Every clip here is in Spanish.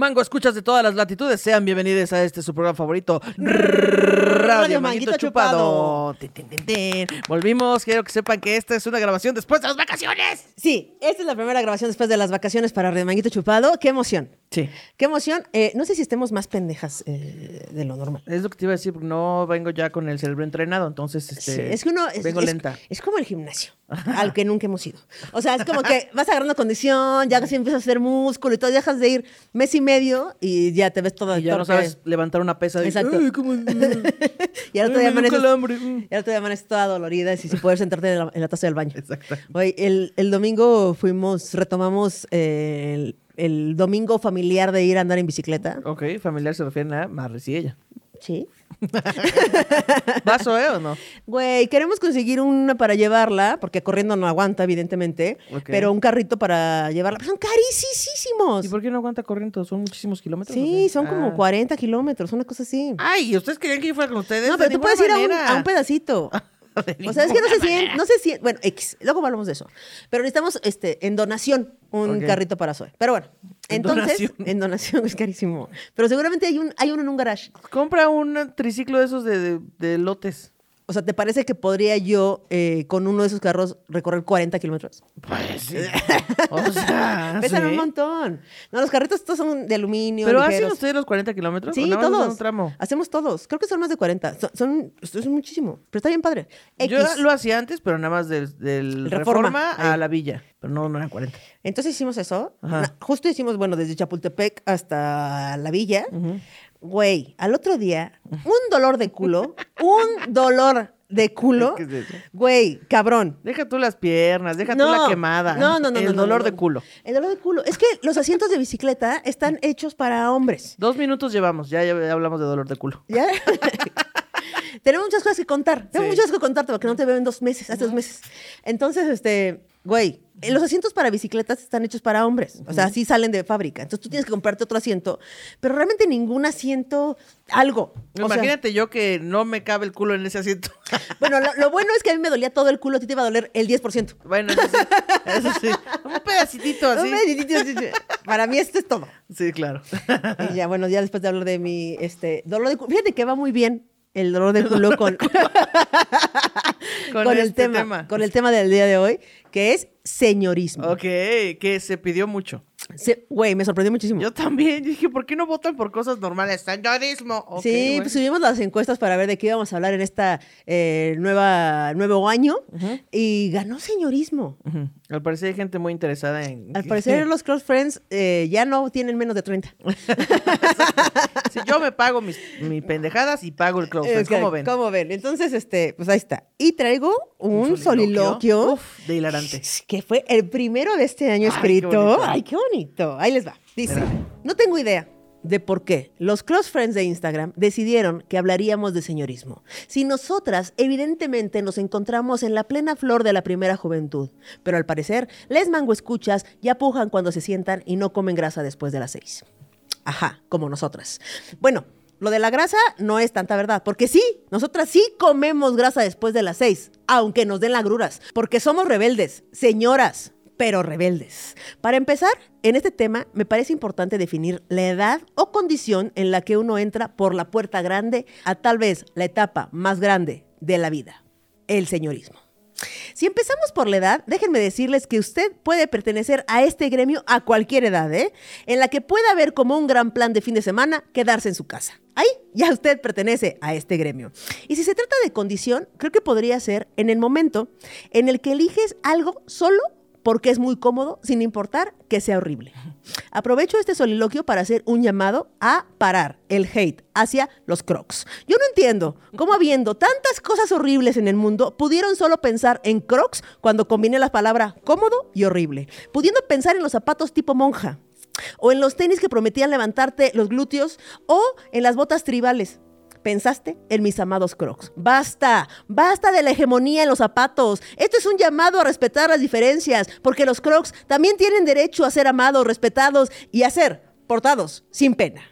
Mango, escuchas de todas las latitudes. Sean bienvenidos a este su programa favorito, Radio Manguito Chupado. Volvimos. Quiero que sepan que esta es una grabación después de las vacaciones. Sí, esta es la primera grabación después de las vacaciones para Red Manguito Chupado. ¡Qué emoción! Sí. ¡Qué emoción! Eh, no sé si estemos más pendejas eh, de lo normal. Es lo que te iba a decir, porque no vengo ya con el cerebro entrenado, entonces este, Sí, es que uno es, vengo es- lenta. Es como el gimnasio, al que nunca hemos ido. O sea, es como que vas agarrando condición, ya casi empiezas a hacer músculo y todo, dejas de ir mes y medio y ya te ves todo Y ya no sabes levantar una pesa. Exacto. Ay, ¿cómo? Y ahora te amaneces, y ahora te amaneces toda dolorida y sin poder sentarte en la, en la taza del baño. Exacto. Oye, el, el domingo fuimos, retomamos eh, el, el domingo familiar de ir a andar en bicicleta. Ok, familiar se refiere a Marris y ella. Sí. ¿Vaso, eh, o no? Güey, queremos conseguir una para llevarla, porque corriendo no aguanta, evidentemente, pero un carrito para llevarla. Pero son carísimos. ¿Y por qué no aguanta corriendo? ¿Son muchísimos kilómetros? Sí, son como Ah. 40 kilómetros, una cosa así. Ay, ¿ustedes querían que yo fuera con ustedes? No, pero tú puedes ir a un, manera. a un pedacito. O sea, es que no se siente, manera. no se bueno, X, luego hablamos de eso. Pero necesitamos este, en donación un carrito para Zoe. Pero bueno, En entonces, donación. en donación es carísimo. Pero seguramente hay, un, hay uno en un garage. Compra un triciclo de esos de, de- de lotes. O sea, ¿te parece que podría yo eh, con uno de esos carros recorrer 40 kilómetros? Pues sí. O sea, Pesan sí. un montón. No, los carritos todos son de aluminio. ¿Pero hacen ligeros. ustedes los 40 kilómetros? Sí, ¿O nada más usan todos. un tramo? Hacemos todos. Creo que son más de 40. Son, son, es muchísimo. Pero está bien padre. Yo lo hacía antes, pero nada más del, del El Reforma, Reforma, a la Villa. Pero no, no eran 40. Entonces hicimos eso. Ajá. Justo hicimos, bueno, desde Chapultepec hasta la villa. Güey, al otro día, un dolor de culo, un dolor de culo. ¿Qué es eso? Güey, cabrón. Deja tú las piernas, deja tú la quemada. No, no, no. El no, no, dolor de culo. El dolor de culo. Es que los asientos de bicicleta están hechos para hombres. Dos minutos llevamos, ya, ya hablamos de dolor de culo. ¿Ya? Tenemos muchas cosas que contar. Tengo Sí. muchas cosas que contarte porque no te veo en dos meses, hace dos meses. Entonces, este, güey, los asientos para bicicletas están hechos para hombres. O sea, así salen de fábrica. Entonces tú tienes que comprarte otro asiento, pero realmente ningún asiento, algo. O sea, Imagínate yo que no me cabe el culo en ese asiento. bueno, lo, lo bueno es que a mí me dolía todo el culo, a ti te iba a doler el 10%. bueno, eso sí. Eso sí. Un pedacitito así. Un pedacito, así. Para mí esto es todo. Sí, claro. Y ya, bueno, ya después de hablar de mi este, dolor de culo. Fíjate que va muy bien el dolor de culo con, Con con el este tema, tema. Con el tema del día de hoy, que es señorismo. Ok, que se pidió mucho. Se- Güey, me sorprendió muchísimo. Yo también. Yo dije, ¿por qué no votan por cosas normales? Señorismo. Ok, sí, bueno. pues subimos las encuestas para ver de qué íbamos a hablar en esta eh, nueva nuevo año y ganó señorismo. Ujú. Al parecer hay gente muy interesada en... Al parecer los close friends eh, ya no tienen menos de 30. Si yo me pago mis, mis pendejadas y pago el close friends, Ok, ¿cómo ven? ¿Cómo ven? Entonces, este, pues ahí está. Y traigo un, soliloquio. Uf, de hilarante. Que fue el primero de este año Ay, escrito. Ay, qué bonito. Ahí les va. Dice, Espérame. no tengo idea de por qué los close friends de Instagram decidieron que hablaríamos de señorismo. Si nosotras, evidentemente, nos encontramos en la plena flor de la primera juventud. Pero al parecer, les mango escuchas ya pujan cuando se sientan y no comen grasa después de las seis. Ajá, como nosotras. Bueno, lo de la grasa no es tanta verdad, porque sí, nosotras sí comemos grasa después de las seis, aunque nos den lagruras, porque somos rebeldes, señoras, pero rebeldes. Para empezar, en este tema me parece importante definir la edad o condición en la que uno entra por la puerta grande a tal vez la etapa más grande de la vida, el señorismo. Si empezamos por la edad, déjenme decirles que usted puede pertenecer a este gremio a cualquier edad, ¿eh? En la que pueda haber como un gran plan de fin de semana quedarse en su casa. Ahí ya usted pertenece a este gremio. Y si se trata de condición, creo que podría ser en el momento en el que eliges algo solo porque es muy cómodo, sin importar que sea horrible. Aprovecho este soliloquio para hacer un llamado a parar el hate hacia los crocs. Yo no entiendo cómo habiendo tantas cosas horribles en el mundo, pudieron solo pensar en crocs cuando combiné las palabras cómodo y horrible, pudiendo pensar en los zapatos tipo monja, o en los tenis que prometían levantarte los glúteos, o en las botas tribales. Pensaste en mis amados crocs. Basta, basta de la hegemonía en los zapatos. Esto es un llamado a respetar las diferencias, porque los crocs también tienen derecho a ser amados, respetados y a ser portados sin pena.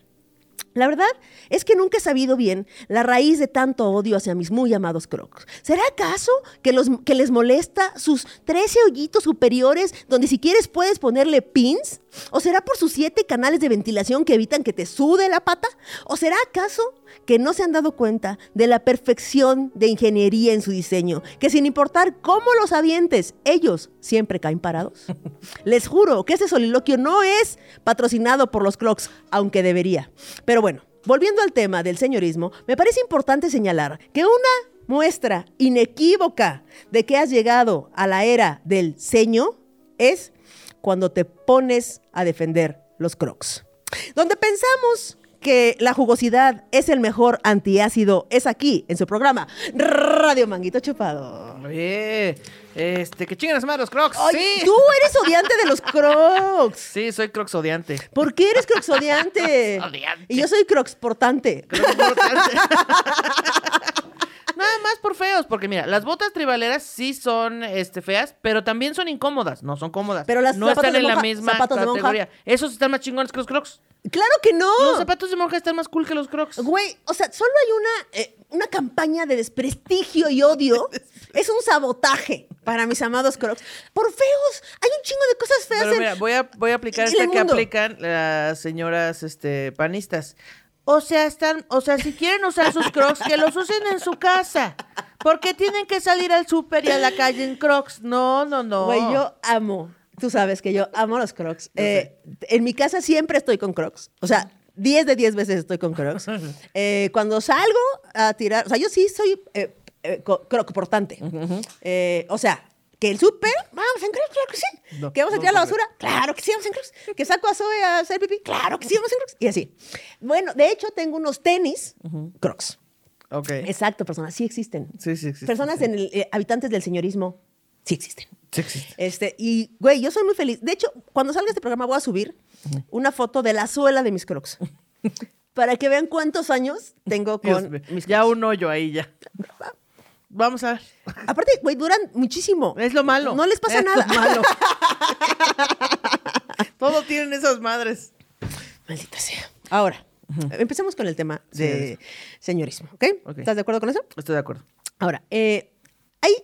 La verdad es que nunca he sabido bien la raíz de tanto odio hacia mis muy amados crocs. ¿Será acaso que, los, que les molesta sus 13 hoyitos superiores donde si quieres puedes ponerle pins? ¿O será por sus 7 canales de ventilación que evitan que te sude la pata? ¿O será acaso que no se han dado cuenta de la perfección de ingeniería en su diseño? Que sin importar cómo los avientes, ellos siempre caen parados. Les juro que este soliloquio no es patrocinado por los crocs, aunque debería. Pero bueno, volviendo al tema del señorismo, me parece importante señalar que una muestra inequívoca de que has llegado a la era del ceño es cuando te pones a defender los crocs. Donde pensamos que la jugosidad es el mejor antiácido es aquí, en su programa Radio Manguito Chupado. Oye, este, que chingan las madres los crocs. Ay, sí. tú eres odiante de los crocs. Sí, soy crocs odiante. ¿Por qué eres crocs odiante? Odiante. Y yo soy crocs portante. Nada más por feos, porque mira, las botas tribaleras sí son este, feas, pero también son incómodas. No son cómodas. Pero las no están en la misma categoría. Esos están más chingones que los crocs. Claro que no. Los zapatos de monja están más cool que los crocs. Güey, o sea, solo hay una, eh, una campaña de desprestigio y odio. es un sabotaje para mis amados crocs. Por feos. Hay un chingo de cosas feas Pero en- voy a, voy a aplicar esta que aplican las señoras este, panistas. O sea, están, o sea, si quieren usar sus crocs, que los usen en su casa. Porque tienen que salir al súper y a la calle en crocs. No, no, no. Güey, yo amo. Tú sabes que yo amo los crocs. Eh, en mi casa siempre estoy con crocs. O sea, 10 de 10 veces estoy con crocs. Eh, cuando salgo a tirar, o sea, yo sí soy eh, eh, croc portante. O sea, que el súper, vamos en crocs, claro que sí. No, que vamos a no tirar la súper. basura, claro que sí, vamos en crocs. Que saco a Zoe a hacer pipí, claro que sí, vamos en crocs. Y así. Bueno, de hecho, tengo unos tenis crocs. Ok. Exacto, personas, sí existen. Sí, sí, existe, Personas sí. en el, eh, habitantes del señorismo, sí existen. Sí existe. Este, y, güey, yo soy muy feliz. De hecho, cuando salga este programa voy a subir una foto de la suela de mis crocs. para que vean cuántos años tengo con mis ya crocs. un hoyo ahí ya. Vamos a ver. Aparte, güey, duran muchísimo. Es lo malo. No les pasa Es lo nada. malo. Todo tienen esas madres. Maldita sea. Ahora, empecemos con el tema de señorismo, ¿ok? Ok. ¿Estás de acuerdo con eso? Estoy de acuerdo. Ahora, eh, hay.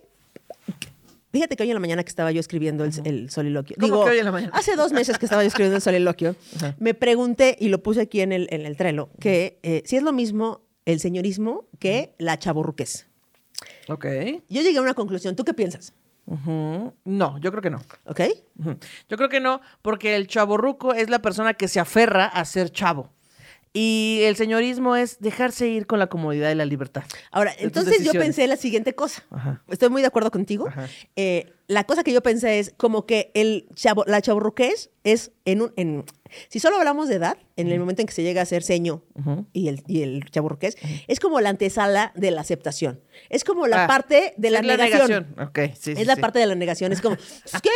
Fíjate que hoy en la mañana que estaba yo escribiendo el, el soliloquio. ¿Cómo Digo, que hoy en la mañana? hace dos meses que estaba yo escribiendo el soliloquio, Ajá. me pregunté, y lo puse aquí en el, en el trelo, que eh, si es lo mismo el señorismo que la chaborruquez. Ok. Yo llegué a una conclusión. ¿Tú qué piensas? No, yo creo que no. ¿Ok? Yo creo que no, porque el chaborruco es la persona que se aferra a ser chavo. Y el señorismo es dejarse ir con la comodidad y la libertad. Ahora, entonces yo pensé la siguiente cosa. Ajá. Estoy muy de acuerdo contigo. Eh, la cosa que yo pensé es como que el chavo, la chaburruqués es en un... En, si solo hablamos de edad, en el momento en que se llega a ser ceño Ujú. y el, y el chaburruqués, es como la antesala de la aceptación. Es como la Ah, parte de la es negación. Sí, Es sí, la sí. parte de la negación. Es como, ¿qué?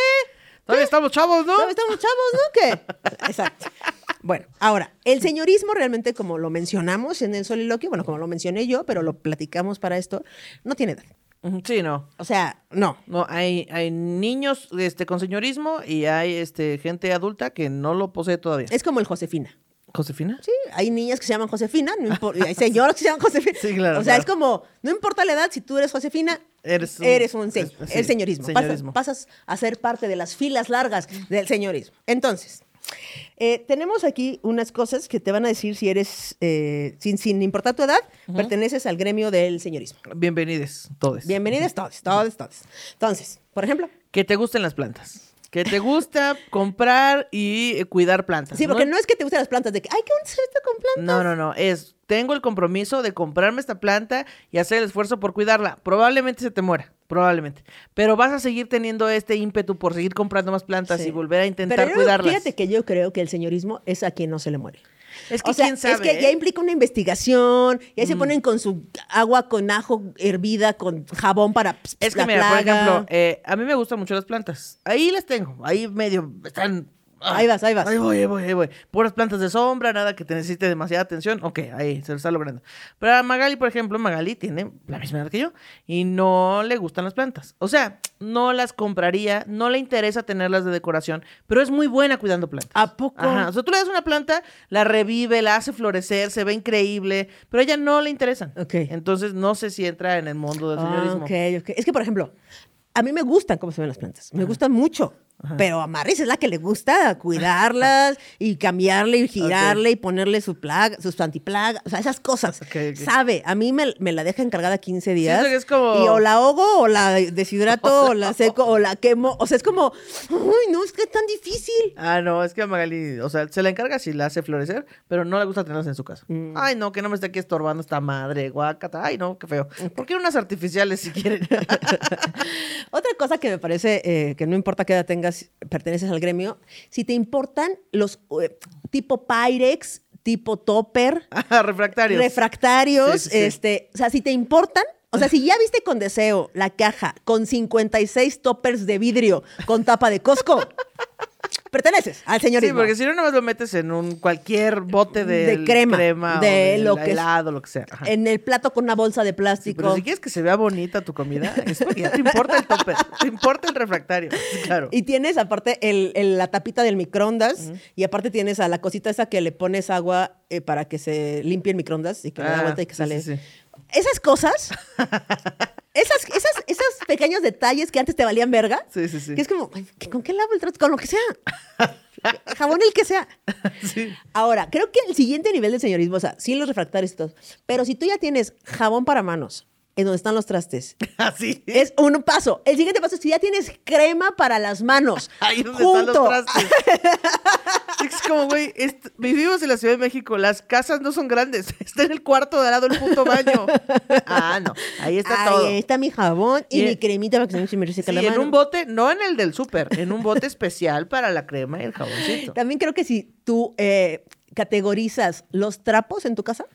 Todavía estamos chavos, ¿no? Todavía Estamos chavos, ¿no? ¿Qué? Exacto. Bueno, ahora, el señorismo realmente, como lo mencionamos en el soliloquio, bueno, como lo mencioné yo, pero lo platicamos para esto, no tiene edad. Sí, no. O sea, no. No, hay, hay niños este, con señorismo y hay este, gente adulta que no lo posee todavía. Es como el Josefina. ¿Josefina? Sí, hay niñas que se llaman Josefina, no impor- y hay señoras que se llaman Josefina. Sí, claro, O sea, claro. es como, no importa la edad, si tú eres Josefina, Eres un- eres un se- es- sí, el señorismo. Pasas- señorismo. Pasas, a ser parte de las filas largas del señorismo. Entonces, eh, tenemos aquí unas cosas que te van a decir si eres, eh, sin, sin importar tu edad, perteneces al gremio del señorismo. Bienvenidos todos. Bienvenidos todos, todos, todos. Entonces, por ejemplo, Que te gusten las plantas. Que te gusta comprar y eh, cuidar plantas. sí, porque no es que te gusten las plantas, de que, ay, qué bonito con plantas. No, no, no. Es, tengo el compromiso de comprarme esta planta y hacer el esfuerzo por cuidarla. Probablemente se te muera, probablemente. Pero vas a seguir teniendo este ímpetu por seguir comprando más plantas Sí. y volver a intentar Pero yo- cuidarlas. Fíjate que yo creo que el señorismo es a quien no se le muere. Es que o sea, quién sabe. es que ya ¿eh? implica una investigación, y ahí se ponen con su agua con ajo hervida, con jabón para Es que la mira, por ejemplo, eh, a mí me gustan mucho las plantas. Ahí las tengo. Ahí medio están Ahí vas, ahí vas. Ahí voy, ahí voy, ahí voy. Puras plantas de sombra, nada que te necesite demasiada atención. Ok, ahí se lo está logrando. Pero a Magali, por ejemplo, Magali tiene la misma edad que yo y no le gustan las plantas. O sea, no las compraría, no le interesa tenerlas de decoración, pero es muy buena cuidando plantas. ¿A poco? Ajá. O sea, tú le das una planta, la revive, la hace florecer, se ve increíble, pero a ella no le interesan. Ok. Entonces, no sé si entra en el mundo del Ah, señorismo. ok, ok. Es que, por ejemplo, a mí me gustan cómo se ven las plantas. Me gustan mucho. Pero a Maris es la que le gusta cuidarlas y cambiarle y girarle y ponerle su plaga, sus antiplagas, o sea, esas cosas. Sabe, a mí me, me la deja encargada 15 días. Es como- Y o la ahogo, o la deshidrato, o la seco, o la quemo. O sea, es como, uy, no, es que es tan difícil. Ah, no, es que a Magali, o sea, se la encarga si la hace florecer, pero no le gusta tenerlas en su casa. Mm. Ay, no, que no me esté aquí estorbando esta madre, guacata. Ay, no, qué feo. ¿Por qué unas artificiales si quieren? Otra cosa que me parece eh, que no importa qué edad tengas, perteneces al gremio, si te importan los eh, tipo Pyrex, tipo Topper, Refractarios. refractarios, Sí, sí, sí. este, o sea, si te importan, o sea, si ya viste con deseo la caja con 56 toppers de vidrio con tapa de Costco, perteneces al Sí, señorismo. porque si no, nomás lo metes en un cualquier bote de, De crema, o de lo que helado, lo que sea. Ajá. En el plato con una bolsa de Sí, plástico. pero si quieres que se vea bonita tu comida, es porque ya te importa el topper, te importa el refractario. Sí, claro. Y tienes aparte el, el- la tapita del microondas y aparte tienes a la cosita esa que le pones agua eh, para que se limpie el microondas y que le da Ah, vuelta y que sí, sale. sí, sí. Esas cosas, esas, esas, esos pequeños detalles que antes te valían verga, Sí, sí, sí. que es como, "Ay, ¿que ¿con qué lavo el trato? Con lo que sea. Jabón el que sea. Sí. Ahora, creo que el siguiente nivel del señorismo, o sea, sí los refractarios y todo, pero si tú ya tienes jabón para manos, en donde están los trastes, Así. es un paso. El siguiente paso es si ya tienes crema para las manos. Ahí donde están los junto. trastes. Es como, güey, vivimos en la Ciudad de México, las casas no son grandes, está en el cuarto de al lado el puto baño. Ah, no, ahí está Ahí todo. está mi jabón y, Y- mi cremita para que se me reseque Sí, la en mano. un bote, no en el del súper, en un bote especial para la crema y el jaboncito. También creo que si tú eh, categorizas los trapos en tu casa,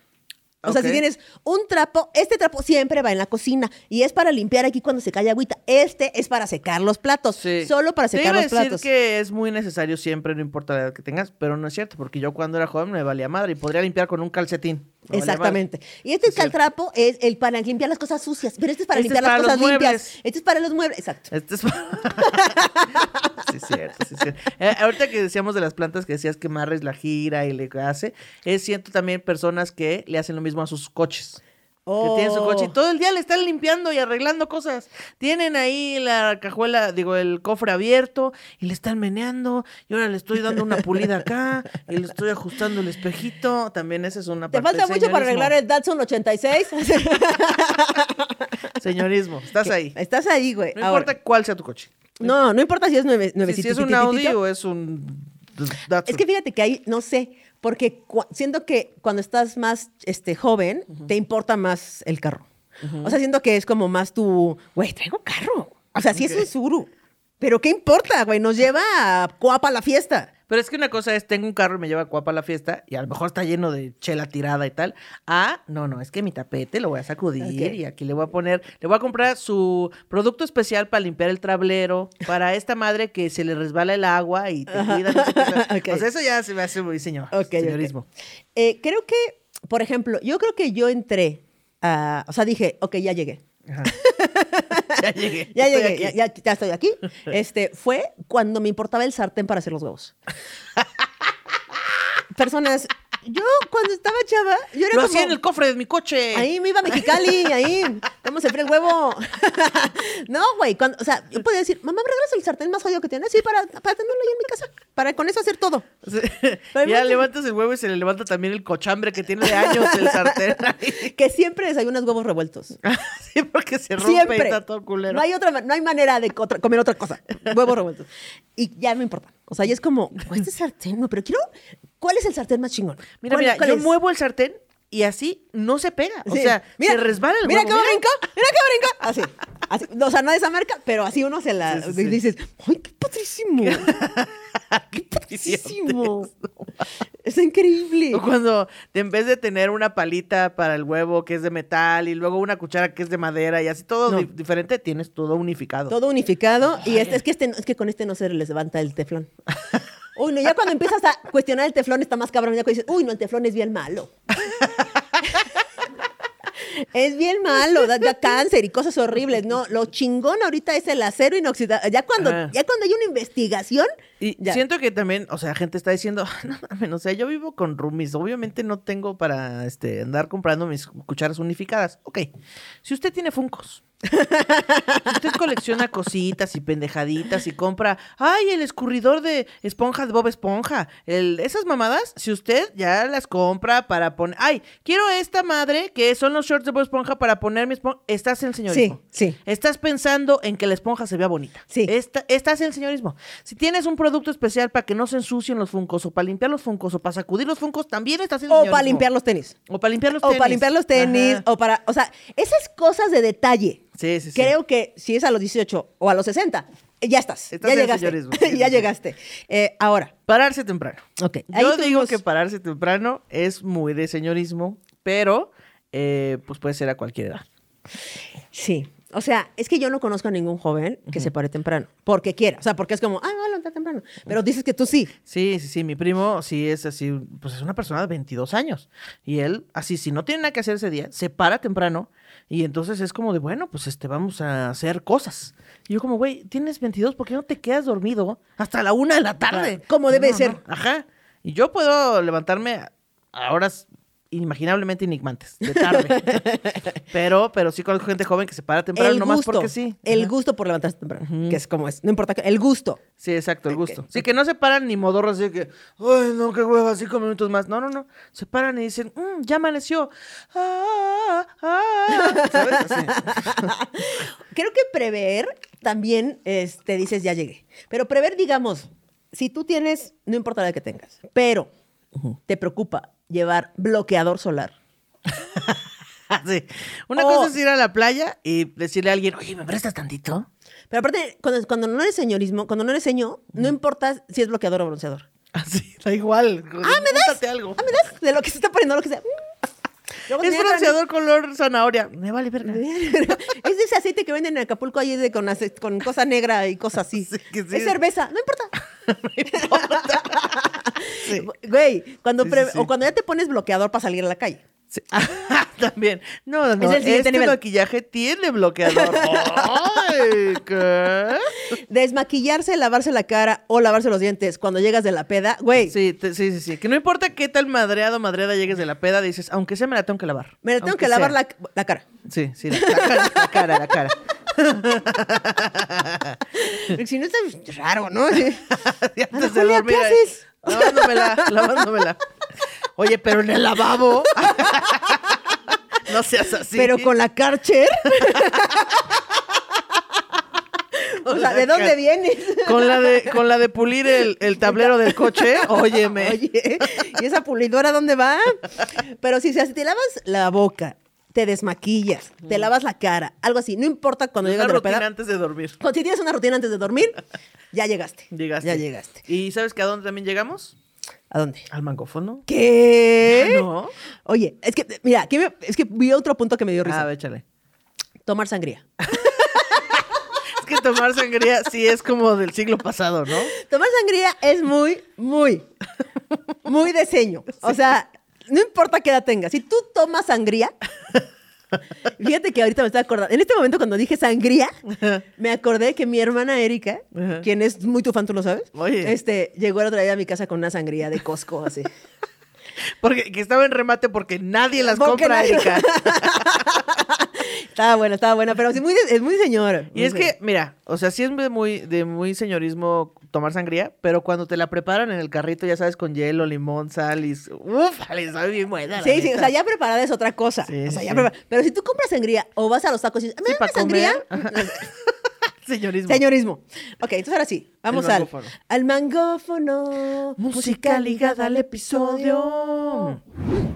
o sea, si tienes un trapo, este trapo siempre va en la cocina y es para limpiar aquí cuando se cae agüita. Este es para secar los platos, Sí. solo para Te secar iba los decir platos. que es muy necesario siempre, no importa la edad que tengas, pero no es cierto, porque yo cuando era joven me valía madre y podría limpiar con un calcetín. Exactamente. Y este Es cierto. trapo es el para limpiar las cosas sucias, pero este es para Este es limpiar las para cosas limpias. muebles. Este es para los muebles, exacto. Este es sí, es cierto, sí, es cierto. Eh, ahorita que decíamos de las plantas que decías que Marres la gira y le hace, es cierto también personas que le hacen lo mismo a sus coches. Que tienen su coche y Oh. todo el día le están limpiando y arreglando cosas. Tienen ahí la cajuela, digo, el cofre abierto y le están meneando. Y ahora le estoy dando una pulida acá y le estoy ajustando el espejito. También esa es una Te parte falta del mucho para arreglar el Datsun 86. Señorismo, estás ahí. Estás ahí, güey. No Ahora, importa cuál sea tu coche. No, no importa si es nueve, Si, nuevecito. si es un Audi o es un Datsun. Es que fíjate que ahí, no sé, porque siento que cuando estás más este, joven, te importa más el carro. O sea, siento que es como más tu, güey, traigo carro. O sea, sí es un Suru. Pero ¿qué importa, güey? Nos lleva a Coapa a la fiesta. Pero es que una cosa es, tengo un carro y me lleva Cuapa a la fiesta y a lo mejor está lleno de chela tirada y tal. Ah, no, no, es que mi tapete lo voy a sacudir y aquí le voy a poner, le voy a comprar su producto especial para limpiar el trablero, para esta madre que se le resbala el agua y te cuida. no sé qué. Ok. O sea, eso ya se me hace muy señor, Ok, ok. señorismo. Eh, creo que, por ejemplo, yo creo que yo entré a, o sea, dije, ok, ya llegué. Ajá. ya llegué. Ya estoy llegué, aquí. ya, ya- ya estoy aquí. Este, fue cuando me importaba el sartén para hacer los huevos. Personas, yo cuando estaba chava, yo era Lo como... hacía en el cofre de mi coche. Ahí me iba a Mexicali, ahí. ¿Cómo se fríe el huevo? no, güey. cuando- O sea, yo podía decir, mamá, ¿me regalas el sartén más jodido que tienes? Sí, para, para tenerlo ahí en mi casa. Para con eso hacer todo. Sí. Ya levantas el huevo y se le levanta también el cochambre que tiene de años el sartén. Que siempre desayunas huevos revueltos. sí, porque se rompe y Siempre. está todo culero. No hay otra, no hay manera de otra- comer otra cosa. Huevos revueltos. Y ya no importa. O sea, ya es como, "Oh, este sartén, no, pero quiero. ¿Cuál es el sartén más chingón? Mira, ¿Cuál- mira, yo es? muevo el sartén y así no se pega. O Sí. sea, se resbala el Mira huevo. cómo brinca, mira cómo brinca. Así, así. O sea, no de esa marca, pero así uno se la Sí, sí, sí. dices, ¡ay, qué padrísimo! ¡Qué padrísimo! Es increíble. O cuando en vez de tener una palita para el huevo que es de metal y luego una cuchara que es de madera y así todo No. di- diferente, tienes todo unificado. Todo unificado. Y este, es, que este, es que con este no se les levanta el teflón. Uy, no, ya cuando empiezas a cuestionar el teflón está más cabrón. Ya cuando dices, uy, no, el teflón es bien malo. es bien malo, da, da cáncer y cosas horribles. No, lo chingón ahorita es el acero inoxidable. Ya cuando, Ajá. ya cuando hay una investigación, Y ya. siento que también, o sea, gente está diciendo, no mames, o sea, yo vivo con roomies, obviamente no tengo para este, andar comprando mis cucharas unificadas. Ok, si usted tiene funcos, si usted colecciona cositas y pendejaditas y compra, ay, el escurridor de esponja de Bob Esponja, el, esas mamadas, si usted ya las compra para poner, ay, quiero esta madre que son los shorts de Bob Esponja para poner mi esponja, estás en el señorismo. Sí, sí. Estás pensando en que la esponja se vea bonita. Sí. Esta- estás en el señorismo. Si tienes un producto especial para que no se ensucien los funcos, o para limpiar los funcos, o para sacudir los funcos, también estás en el o para limpiar los tenis. O para limpiar los O tenis. para limpiar los tenis, Ajá. o para, o sea, esas cosas de detalle. Sí, sí, sí. Creo que si es a los 18 o a los 60, eh, ya estás. Estás ya llegaste. sí, ya sí, llegaste. Eh, ahora, Pararse temprano. ok. ahí Yo digo que pararse temprano es muy de señorismo, pero eh, pues puede ser a cualquier edad. Sí. O sea, es que yo no conozco a ningún joven que se pare temprano. Porque quiera. O sea, porque es como, ay, voy a levantar temprano. Pero dices que tú sí. Sí, sí, sí. Mi primo sí es así, pues es una persona de 22 años. Y él, así, si no tiene nada que hacer ese día, se para temprano. Y entonces es como de, bueno, pues este, vamos a hacer cosas. Y yo como, güey, tienes 22, ¿por qué no te quedas dormido hasta la una de la tarde? Como debe No, ser. no. Ajá. Y yo puedo levantarme a horas inimaginablemente enigmantes, de tarde. pero, pero sí conozco gente joven que se para temprano el nomás gusto. porque sí. El Ajá. gusto por levantarse temprano. Que es como es. No importa. El gusto. Sí, exacto, el gusto. Sí, que no se paran ni modorros así que, ay, no, qué hueva, cinco minutos más. No, no, no. Se paran y dicen, "Mm, ya amaneció. Ah, ah", ¿Sabes? Así. Creo que prever también este, dices, ya llegué. Pero prever, digamos, si tú tienes, no importa la edad que tengas, pero te preocupa llevar bloqueador solar. Así. Una O- cosa es ir a la playa y decirle a alguien, oye, ¿me prestas tantito? Pero aparte, cuando, cuando no eres señorismo, cuando no eres señor, no importa si es bloqueador o bronceador. Así, da igual. Ah, ¿me das? algo. Ah, ¿me das? De lo que se está poniendo, lo que sea. Mm. Luego Es bronceador color zanahoria. Me vale verga. Es de ese aceite que venden en Acapulco ahí de con, con cosa negra y cosas así. Sí, sí. Es cerveza, no importa. Sí. Güey, cuando Sí, pre- sí, sí. o cuando ya te pones bloqueador para salir a la calle. Sí. También. No, no, no. el este nivel. maquillaje tiene bloqueador. Ay, ¿qué? Desmaquillarse, lavarse la cara o lavarse los dientes cuando llegas de la peda, güey. Sí, te- sí, sí, sí. Que no importa qué tal madreado, madreada llegues de la peda, dices, aunque sea me la tengo que lavar. Me la tengo Aunque que lavar la, la cara. Sí, sí, la, la cara, la cara, la cara. Si no está raro, ¿no? Ana de Julia, dormir, ¿qué haces? Lavándomela, lavándomela. Oye, pero en el lavabo. no seas así. Pero con la Karcher. o sea, ¿de dónde vienes? Con la de, con la de pulir el, el tablero del coche, óyeme. Oye, ¿y esa pulidora dónde va? Pero si, si te lavas la boca, te desmaquillas, te lavas la cara, algo así, no importa cuando llegas de la rutina peda. antes de dormir. Cuando si tienes una rutina antes de dormir, ya llegaste. Llegaste. Ya llegaste. ¿Y sabes que a dónde también llegamos? ¿A dónde? Al mangófono. ¿Qué? ¿No? Oye, es que, mira, me- es que vi otro punto que me dio risa. Ah, échale. Tomar sangría. Es que tomar sangría sí es como del siglo pasado, ¿no? Tomar sangría es muy, muy, muy de seño. O sea, no importa qué edad tengas. Si tú tomas sangría, fíjate que ahorita me estoy acordando. En este momento, cuando dije sangría, me acordé que mi hermana Erika, Ajá. quien es muy tu fan, tú lo sabes, Oye. este, llegó el otro día a mi casa con una sangría de Costco, así. Porque que estaba en remate porque nadie las Porque compra, nadie- Erika. estaba buena, estaba buena, pero sí muy de- es muy señora. Y es que, mira, o sea, sí es de muy, de muy señorismo tomar sangría, pero cuando te la preparan en el carrito, ya sabes, con hielo, limón, sal y... ¡Uf! Le sabe bien buena, la Sí, sí, o neta. sea, ya preparada es otra cosa. Sí, o sea, ya sí. prepara- Pero si tú compras sangría o vas a los tacos y dices, ¿me Sí, para sangría? comer. Señorismo. Señorismo. Ok, entonces ahora sí, vamos al, mangófono. al mangófono. Música ligada al episodio.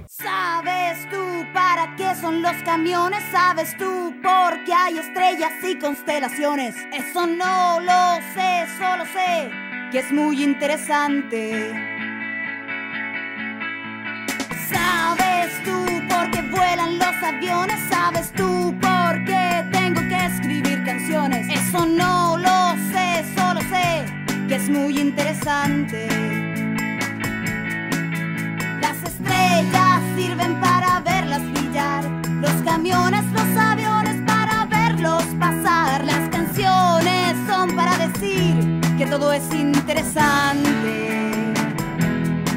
¿Sabes tú para qué son los camiones? ¿Sabes tú por qué hay estrellas y constelaciones? Eso no lo sé, solo sé que es muy interesante. ¿Sabes tú por qué vuelan los aviones? ¿Sabes tú por qué Eso no lo sé, solo sé que es muy interesante. Las estrellas sirven para verlas brillar, los camiones, los aviones para verlos pasar, las canciones son para decir que todo es interesante,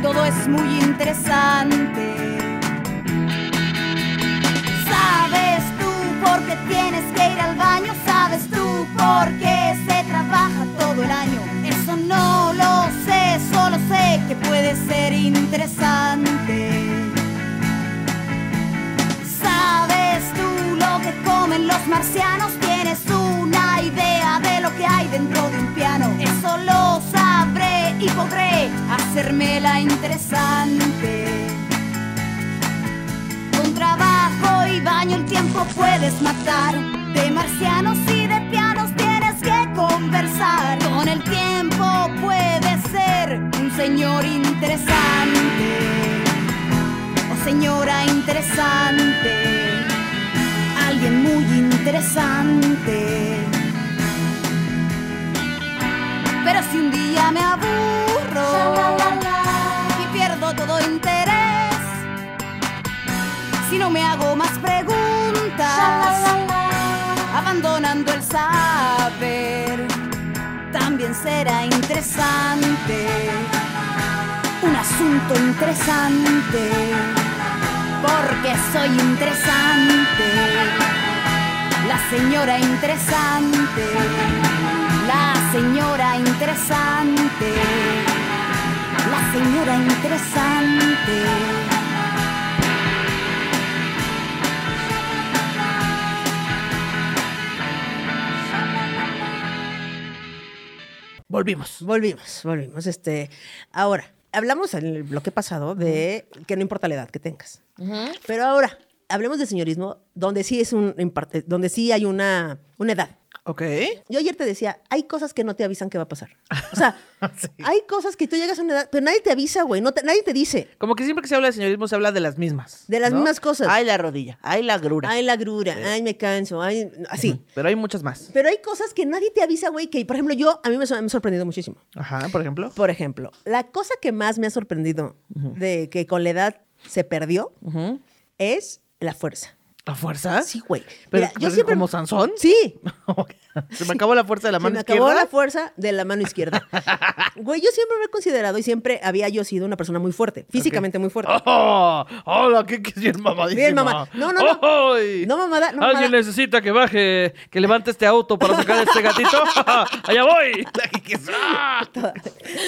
todo es muy interesante. Sabes tú por qué tienes que ir baño, sabes tú por qué se trabaja todo el año. Eso no lo sé, solo sé que puede ser interesante. Sabes tú lo que comen los marcianos, tienes una idea de lo que hay dentro de un piano. Eso lo sabré y podré hacérmela interesante. Con trabajo y baño el tiempo puedes matar. De marcianos y de pianos tienes que conversar. Con el tiempo puedes ser un señor interesante. O señora interesante. Alguien muy interesante. Pero si un día me aburro y pierdo todo interés si no me hago más preguntas, abandonando el saber, también será interesante, un asunto interesante, porque soy interesante, la señora interesante, la señora interesante, la señora interesante. Volvimos. Volvimos, volvimos. Este, ahora, hablamos en el bloque pasado de que no importa la edad que tengas. Pero ahora, hablemos de señorismo, donde sí es un donde sí hay una, una edad. Ok. Yo ayer te decía, hay cosas que no te avisan que va a pasar. O sea, Sí. hay cosas que tú llegas a una edad, pero nadie te avisa, güey. No te- nadie te dice. Como que siempre que se habla de señorismo se habla de las mismas. De las ¿no? mismas cosas. Ay, la rodilla. Ay, la grura. Ay, la grura, ay, me canso, ay, así. Pero hay muchas más. Pero hay cosas que nadie te avisa, güey, que, por ejemplo, yo, a mí me, me ha sorprendido muchísimo. Ajá, por ejemplo. Por ejemplo, la cosa que más me ha sorprendido de que con la edad se perdió es la fuerza. ¿La fuerza? Sí, güey. Pero, Mira, yo pero siempre... ¿Como Sansón? Sí. Se me acabó la fuerza de la Se mano me izquierda. acabó la fuerza de la mano izquierda. Güey, yo siempre me he considerado y siempre había yo sido una persona muy fuerte, físicamente muy fuerte. ¡Oh! ¡Hola! ¿Qué, bien mamadísima? Bien, mamá. No, no, no. ¡Ay! No, mamada, no, ¿Alguien mamada. necesita que baje, que levante este auto para sacar a este gatito? ¡Allá voy!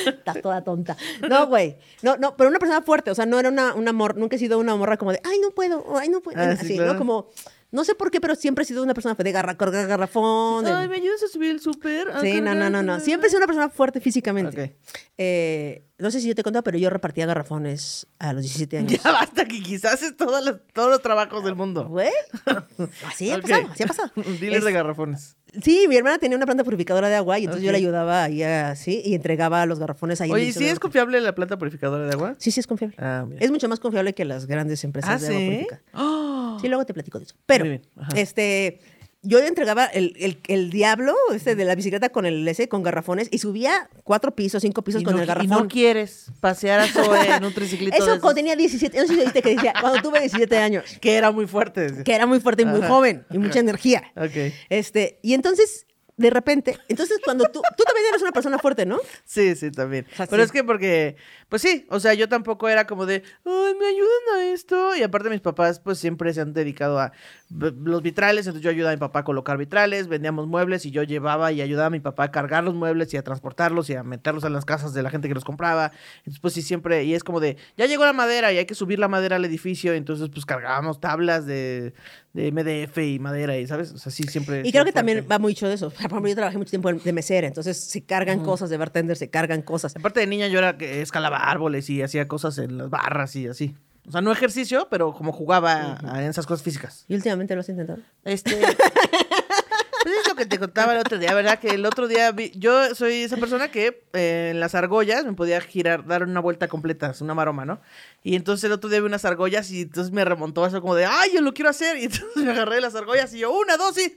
Estás toda tonta. No, güey. No, no, pero una persona fuerte. O sea, no era una, una morra, nunca he sido una morra como de, ay, no puedo, ay, no puedo. Ah, sí, Así, claro. ¿no? Como, no sé por qué, pero siempre he sido una persona de garra, garrafón. de- Ay, ¿me ayudas a subir el súper? A Sí, no, no, no, no. Siempre he sido una persona fuerte físicamente. Ok. Eh, no sé si yo te he contado, pero yo repartía garrafones a los 17 años. Ya basta, que quizás haces todas las- todos los trabajos del mundo. Güey. Así ha pasado, así ha pasado. Dealer Es- de garrafones. Sí, mi hermana tenía una planta purificadora de agua y entonces yo le ayudaba ahí así y entregaba los garrafones ahí. Oye, el ¿y piso si de es confiable la planta purificadora de agua? Sí, sí es confiable. Ah. Es mucho más confiable que las grandes empresas ¿Ah, de agua sí? ¡Oh! Sí, luego te platico de eso. Pero, este, yo entregaba el, el- el diablo este de la bicicleta con el ese, con garrafones y subía cuatro pisos, cinco pisos Y con no, el y garrafón. no quieres pasear a Zoe en un triciclito Eso cuando tenía 17, no sé si oíste que decía, cuando tuve 17 años, que era muy fuerte. decía. que era muy fuerte y muy Ajá. joven y mucha energía. Ok. Este, y entonces, de repente, entonces cuando tú, tú también eres una persona fuerte, ¿no? Sí, sí, también. Sea, Pero sí. es que porque, pues sí, o sea, yo tampoco era como de, ay, me ayudan a esto. Y aparte mis papás, pues siempre se han dedicado a los vitrales, entonces yo ayudaba a mi papá a colocar vitrales, vendíamos muebles y yo llevaba y ayudaba a mi papá a cargar los muebles y a transportarlos y a meterlos en las casas de la gente que los compraba. Entonces, pues sí, siempre, y es como de, ya llegó la madera y hay que subir la madera al edificio, entonces pues cargábamos tablas de, de MDF y madera y, ¿sabes? O sea, sí, siempre... Y creo que también fuerte. va mucho de eso. Por ejemplo, yo trabajé mucho tiempo de mesera, entonces se cargan cosas de bartender, se cargan cosas. Aparte de niña, yo era que escalaba árboles y hacía cosas en las barras y así. O sea, no ejercicio, pero como jugaba a- en esas cosas físicas. ¿Y últimamente lo has intentado? Este. Pues es lo que te contaba el otro día, ¿verdad? Que el otro día vi- yo soy esa persona que eh, en las argollas me podía girar, dar una vuelta completa, es una maroma, ¿no? Y entonces el otro día vi unas argollas y entonces me remontó eso como de, ¡ay, yo lo quiero hacer! Y entonces me agarré de las argollas y yo, una, dos y.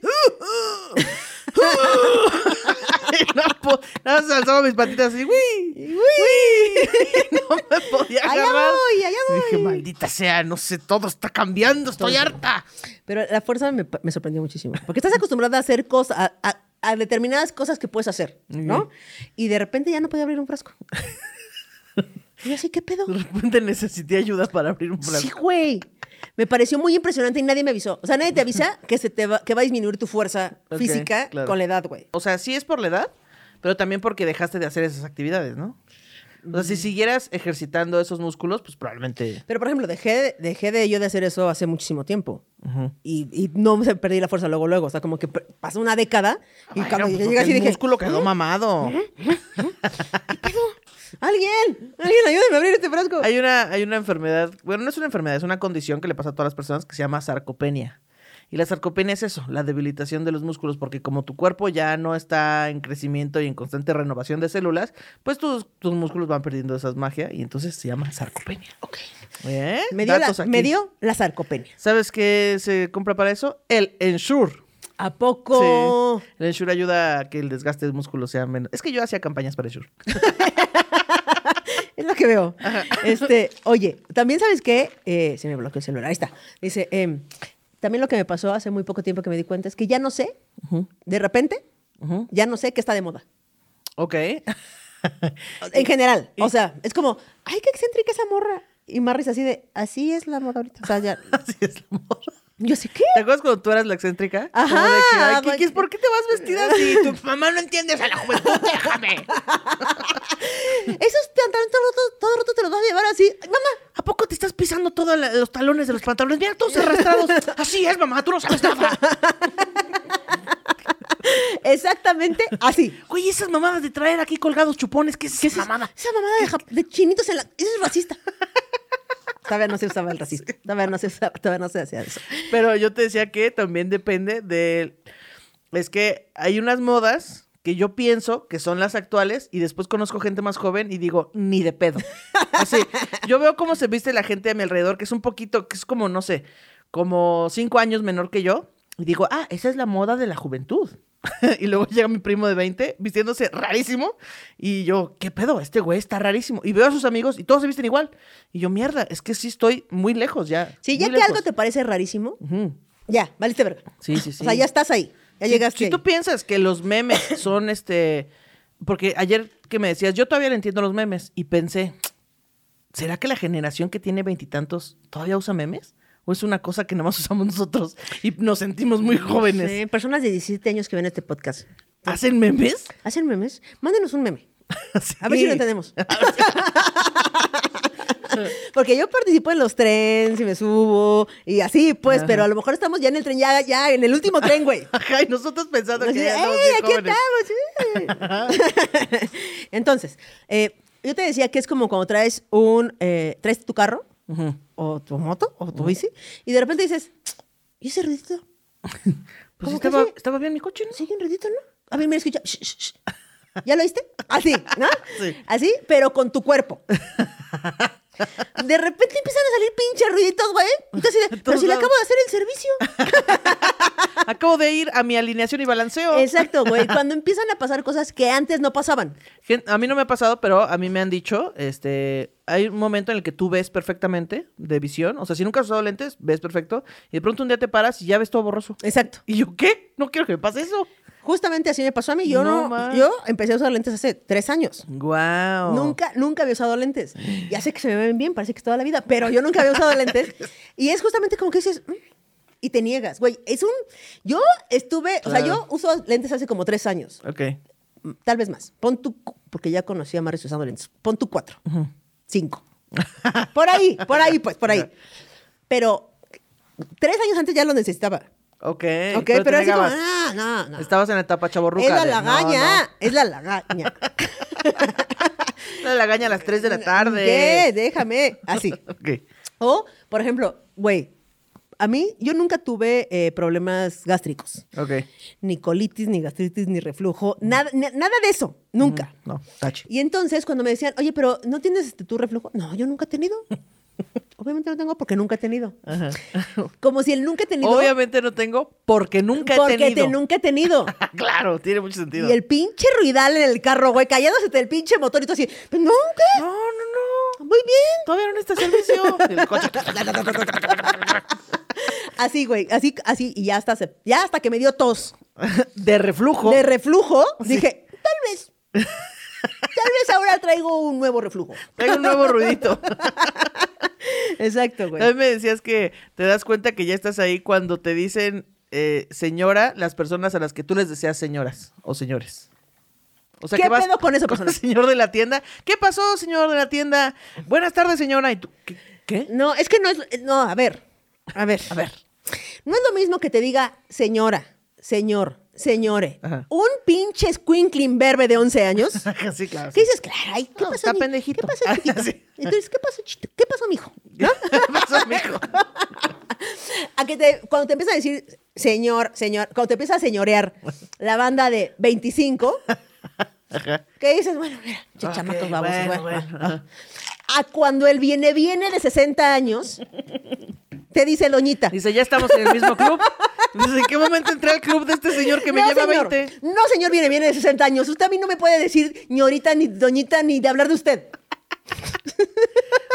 no, nada más alzaba mis patitas así, ¡uy! ¡uy! No me podía Allá agarrar. voy, allá Y dije, voy. maldita sea, no sé, todo está cambiando, estoy harta. Pero la fuerza me, me sorprendió muchísimo. Porque estás acostumbrada a hacer cosas, a, a- a determinadas cosas que puedes hacer, ¿no? Y de repente ya no podía abrir un frasco. Y yo así, ¿qué pedo? De repente necesité ayuda para abrir un Sí, frasco. güey. Me pareció muy impresionante y nadie me avisó. O sea, nadie te avisa que, se te va, que va a disminuir tu fuerza física claro. con la edad, güey. O sea, sí es por la edad, pero también porque dejaste de hacer esas actividades, ¿no? O sea, si siguieras ejercitando esos músculos, pues probablemente... Pero, por ejemplo, dejé, dejé de yo de hacer eso hace muchísimo tiempo. y, y no me perdí la fuerza luego, luego. O sea, como que pasó una década y Bueno, cuando pues, llegué porque así el dije, músculo quedó mamado. ¡Alguien! ¡Alguien ayúdame a abrir este frasco! Hay una, hay una enfermedad, bueno, no es una enfermedad, es una condición que le pasa a todas las personas que se llama sarcopenia. Y la sarcopenia es eso, la debilitación de los músculos, porque como tu cuerpo ya no está en crecimiento y en constante renovación de células, pues tus, tus músculos van perdiendo esa magia y entonces se llama sarcopenia. Ok. ¿Eh? Me dio, la, me dio la sarcopenia. ¿Sabes qué se compra para eso? El Ensure. ¿A poco? Sí. El Ensure ayuda a que el desgaste del músculo sea menos. Es que yo hacía campañas para Ensure. Es lo que veo. Este, oye, también sabes qué, Eh, se me bloqueó el celular. Ahí está. Dice, em, también lo que me pasó hace muy poco tiempo que me di cuenta es que ya no sé, de repente, ya no sé qué está de moda. Ok. En general. O sea, es como, ay, qué excéntrica esa morra. Y Marris así de, así es la moda ahorita. O sea, ya. Así es la moda. Yo sé qué. ¿Te acuerdas cuando tú eras la excéntrica? Ajá, Como de que, ay, ¿qué- güey. qué es? ¿por qué te vas vestida así? Tu mamá no entiendes a la juventud, déjame. Esos pantalones todo roto, todo roto te los vas a llevar así. Mamá, ¿A poco te estás pisando todos los talones de los pantalones? Mira, todos arrastrados. Así es, mamá, tú no sabes nada. exactamente así. Oye, esas mamadas de traer aquí colgados chupones, ¿qué es ¿Qué esa es mamada? Esa mamada de, de chinitos en la. Eso es racista. Todavía no se usaba el racismo. Todavía no se usaba, todavía no se hacía eso. Pero yo te decía que también depende de... Es que hay unas modas que yo pienso que son las actuales y después conozco gente más joven y digo, ni de pedo. Así, yo veo cómo se viste la gente a mi alrededor, que es un poquito, que es como, no sé, como cinco años menor que yo, y digo, ah, esa es la moda de la juventud. y luego llega mi primo de 20 vistiéndose rarísimo y yo, ¿qué pedo? Este güey está rarísimo. Y veo a sus amigos y todos se visten igual. Y yo, mierda, es que sí estoy muy lejos ya. Si ya que algo lejos". te parece rarísimo, ya, valiste verga. Sí, sí, sí. O sea, ya estás ahí. Ya Si- llegaste. Si, ahí. tú piensas que los memes son este. Porque ayer que me decías, yo todavía le entiendo los memes. Y pensé, ¿será que la generación que tiene veintitantos todavía usa memes? ¿O es una cosa que nada más usamos nosotros y nos sentimos muy jóvenes? Sí, personas de 17 años que ven este podcast. ¿Hacen memes? ¿Hacen memes? Mándenos un meme. A ver si lo entendemos. Porque yo participo en los trens y me subo y así, pues, pero a lo mejor estamos ya en el tren, ya, ya en el último tren, güey. Ajá, y nosotros pensando que ya ¡Ey, bien aquí estamos! sí". Entonces, eh, yo te decía que es como cuando traes un, eh, traes tu carro O tu moto o tu bici y de repente dices, ¿y ese ruidito? Pues estaba, sí. estaba bien mi coche, ¿no? Sigue un ruidito, ¿no? A ver, mira, escucha. Shh, shh, shh. ¿Ya lo oíste? Así, ¿no? Sí. Así, pero con tu cuerpo. De repente empiezan a salir pinches ruiditos, güey. Entonces, pero si le acabo de hacer el servicio. Acabo de ir a mi alineación y balanceo. Exacto, güey. Cuando empiezan a pasar cosas que antes no pasaban. A mí no me ha pasado, pero a mí me han dicho, este, hay un momento en el que tú ves perfectamente de visión, o sea, si nunca has usado lentes, ves perfecto, y de pronto un día te paras y ya ves todo borroso. Exacto. Y yo, ¿qué? No quiero que me pase eso. Justamente así me pasó a mí. Yo No yo empecé a usar lentes hace tres años. Wow. Nunca, nunca había usado lentes. Ya sé que se me ven bien, parece que es toda la vida, pero yo nunca había usado lentes. Y es justamente como que dices, "Mm", y te niegas, güey. Es un. Yo estuve, o sea, yo uso lentes hace como tres años, Ok. mm, tal vez más. Pon tu, porque ya conocí a Maris usando lentes. Pon tu cuatro, cinco. por ahí, por ahí, pues, por ahí. Pero tres años antes ya lo necesitaba. Ok. Ok, pero, pero, así como, ah, no, no. Estabas en la etapa chaborruca. Es la de, lagaña, no. es la lagaña. La lagaña a las 3 de la tarde. ¿Qué? Déjame. Así. Ok. O, por ejemplo, güey, a mí yo nunca tuve eh, problemas gástricos. Ok. Ni colitis, ni gastritis, ni reflujo. Nada, na- nada de eso. Nunca. No, tache. Y entonces cuando me decían, oye, pero ¿no tienes este, tu reflujo? No, yo nunca he tenido. Obviamente no tengo porque nunca he tenido. Ajá. Como si el nunca he tenido. Obviamente no tengo porque nunca he porque tenido. te nunca he tenido. claro, tiene mucho sentido. Y el pinche ruidal en el carro, güey, callándose el pinche motor y tú así, "Pues nunca. No, no, no. Muy bien. Todavía no está servicio. Así, güey, así, así, y ya hasta, se- ya hasta que me dio tos De reflujo. de reflujo, dije, tal vez, tal vez ahora traigo un nuevo reflujo. Tengo un nuevo ruidito. Exacto, güey. También me decías que te das cuenta que ya estás ahí cuando te dicen eh, señora las personas a las que tú les deseas señoras o señores. O sea, ¿Qué que vas pedo con esa con persona? el señor de la tienda. ¿Qué pasó, señor de la tienda? Buenas tardes, señora. ¿Y tú? ¿Qué? qué? No, es que no es, no, a ver, a ver, A ver. no es lo mismo que te diga señora, señor, señore, Ajá. un pinche squinkling verde de 11 años. sí, claro. ¿Qué dices? Claro, ay, ¿qué No, pasó? está mi- pendejito. ¿Qué pasó, chiquito? sí. Entonces, ¿qué pasó, chito? ¿Qué pasó, mijo? ¿No? ¿Qué pasó, mijo? A que te, cuando te empieza a decir señor, señor, cuando te empieza a señorear la banda de 25, Ajá. ¿qué dices? Bueno, mira, che, Ok, chamacos babosos, bueno, bueno, bueno. A cuando el viene, viene de 60 años, te dice Doñita. Dice, ya estamos en el mismo club. ¿En qué momento entré al club de este señor que me no, lleva señor, 20? No, señor, viene, viene de 60 años. Usted a mí no me puede decir ñorita, ni doñita, ni de hablar de usted.